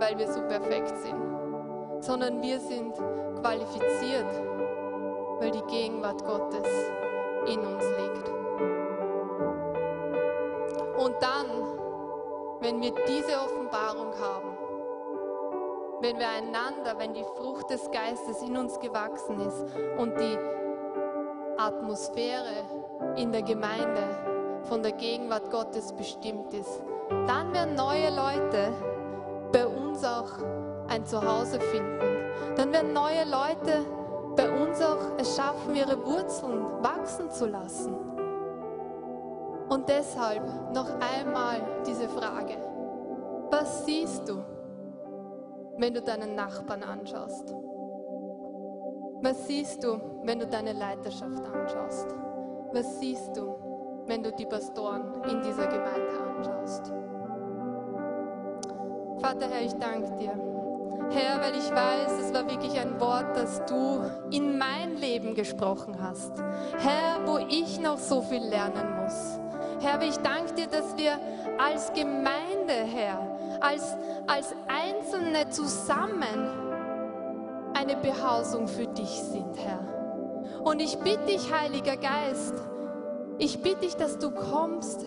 J: weil wir so perfekt sind, sondern wir sind qualifiziert, weil die Gegenwart Gottes in uns liegt. Und dann, wenn wir diese Offenbarung haben, wenn wir einander, wenn die Frucht des Geistes in uns gewachsen ist und die Atmosphäre in der Gemeinde von der Gegenwart Gottes bestimmt ist, dann werden neue Leute bei uns auch ein Zuhause finden. Dann werden neue Leute bei uns auch es schaffen, ihre Wurzeln wachsen zu lassen. Und deshalb noch einmal diese Frage. Was siehst du, wenn du deinen Nachbarn anschaust? Was siehst du, wenn du deine Leiterschaft anschaust? Was siehst du, wenn du die Pastoren in dieser Gemeinde anschaust? Vater Herr, ich danke dir Herr, weil ich weiß, es war wirklich ein Wort, das du in mein Leben gesprochen hast. Herr, wo ich noch so viel lernen muss. Herr, ich danke dir, dass wir als Gemeinde, Herr, als, als Einzelne zusammen eine Behausung für dich sind, Herr. Und ich bitte dich, Heiliger Geist, ich bitte dich, dass du kommst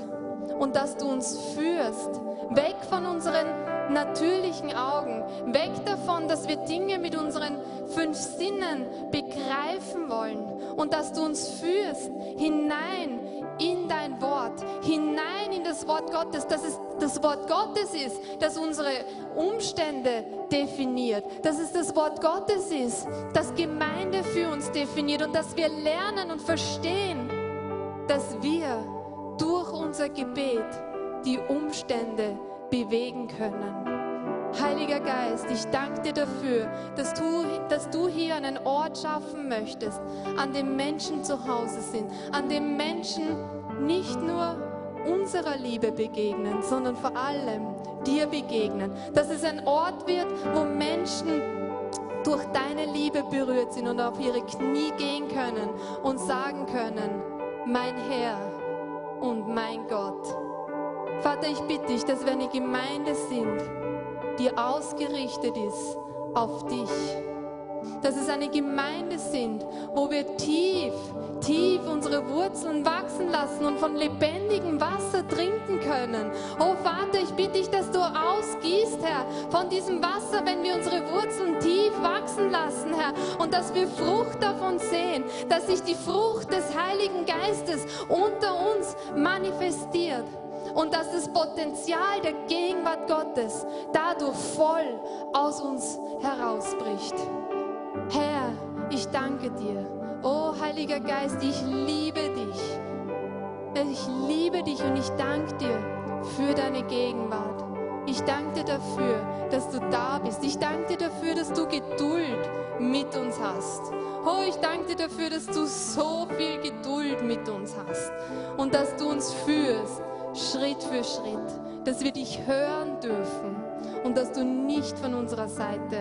J: und dass du uns führst, weg von unseren natürlichen Augen, weg davon, dass wir Dinge mit unseren fünf Sinnen begreifen wollen und dass du uns führst hinein in dein Wort, hinein in das Wort Gottes, dass es das Wort Gottes ist, das unsere Umstände definiert, dass es das Wort Gottes ist, das Gemeinde für uns definiert und dass wir lernen und verstehen, dass wir durch unser Gebet die Umstände bewegen können. Heiliger Geist, ich danke dir dafür, dass du, dass du hier einen Ort schaffen möchtest, an dem Menschen zu Hause sind, an dem Menschen nicht nur unserer Liebe begegnen, sondern vor allem dir begegnen. Dass es ein Ort wird, wo Menschen durch deine Liebe berührt sind und auf ihre Knie gehen können und sagen können, mein Herr und mein Gott. Vater, ich bitte dich, dass wir eine Gemeinde sind, die ausgerichtet ist auf dich. Dass es eine Gemeinde sind, wo wir tief, tief unsere Wurzeln wachsen lassen und von lebendigem Wasser trinken können. Oh Vater, ich bitte dich, dass du ausgießt, Herr, von diesem Wasser, wenn wir unsere Wurzeln tief wachsen lassen, Herr, und dass wir Frucht davon sehen, dass sich die Frucht des Heiligen Geistes unter uns manifestiert und dass das Potenzial der Gegenwart Gottes dadurch voll aus uns herausbricht. Herr, ich danke dir. Oh Heiliger Geist, ich liebe dich. Ich liebe dich und ich danke dir für deine Gegenwart. Ich danke dir dafür, dass du da bist. Ich danke dir dafür, dass du Geduld mit uns hast. Oh, ich danke dir dafür, dass du so viel Geduld mit uns hast und dass du uns führst Schritt für Schritt, dass wir dich hören dürfen und dass du nicht von unserer Seite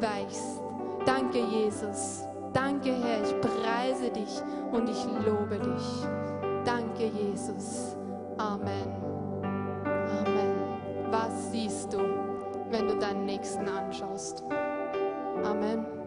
J: weichst. Danke, Jesus. Danke, Herr. Ich preise dich und ich lobe dich. Danke, Jesus. Amen. Amen. Was siehst du, wenn du deinen Nächsten anschaust? Amen.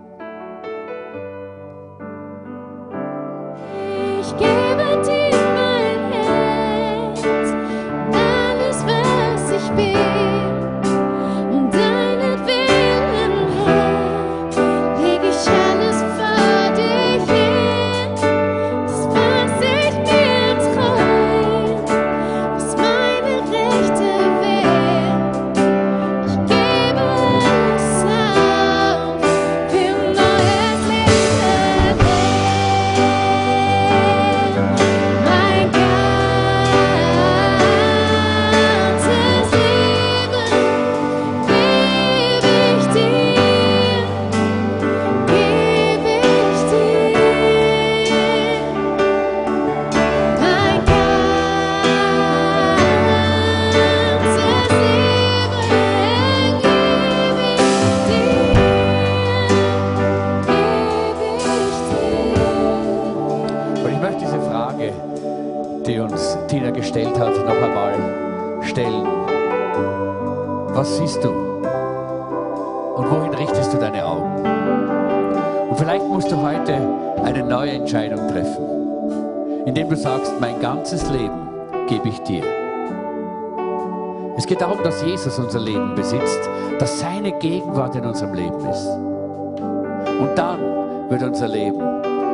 C: Unser Leben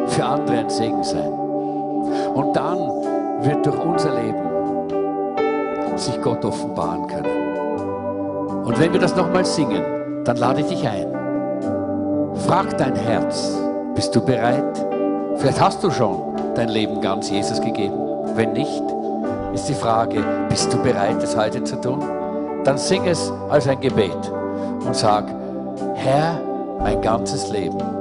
C: für andere ein Segen sein. Und dann wird durch unser Leben sich Gott offenbaren können. Und wenn wir das nochmal singen, dann lade ich dich ein. Frag dein Herz, bist du bereit? Vielleicht hast du schon dein Leben ganz Jesus gegeben. Wenn nicht, ist die Frage, bist du bereit, es heute zu tun? Dann sing es als ein Gebet und sag, Herr, mein ganzes Leben.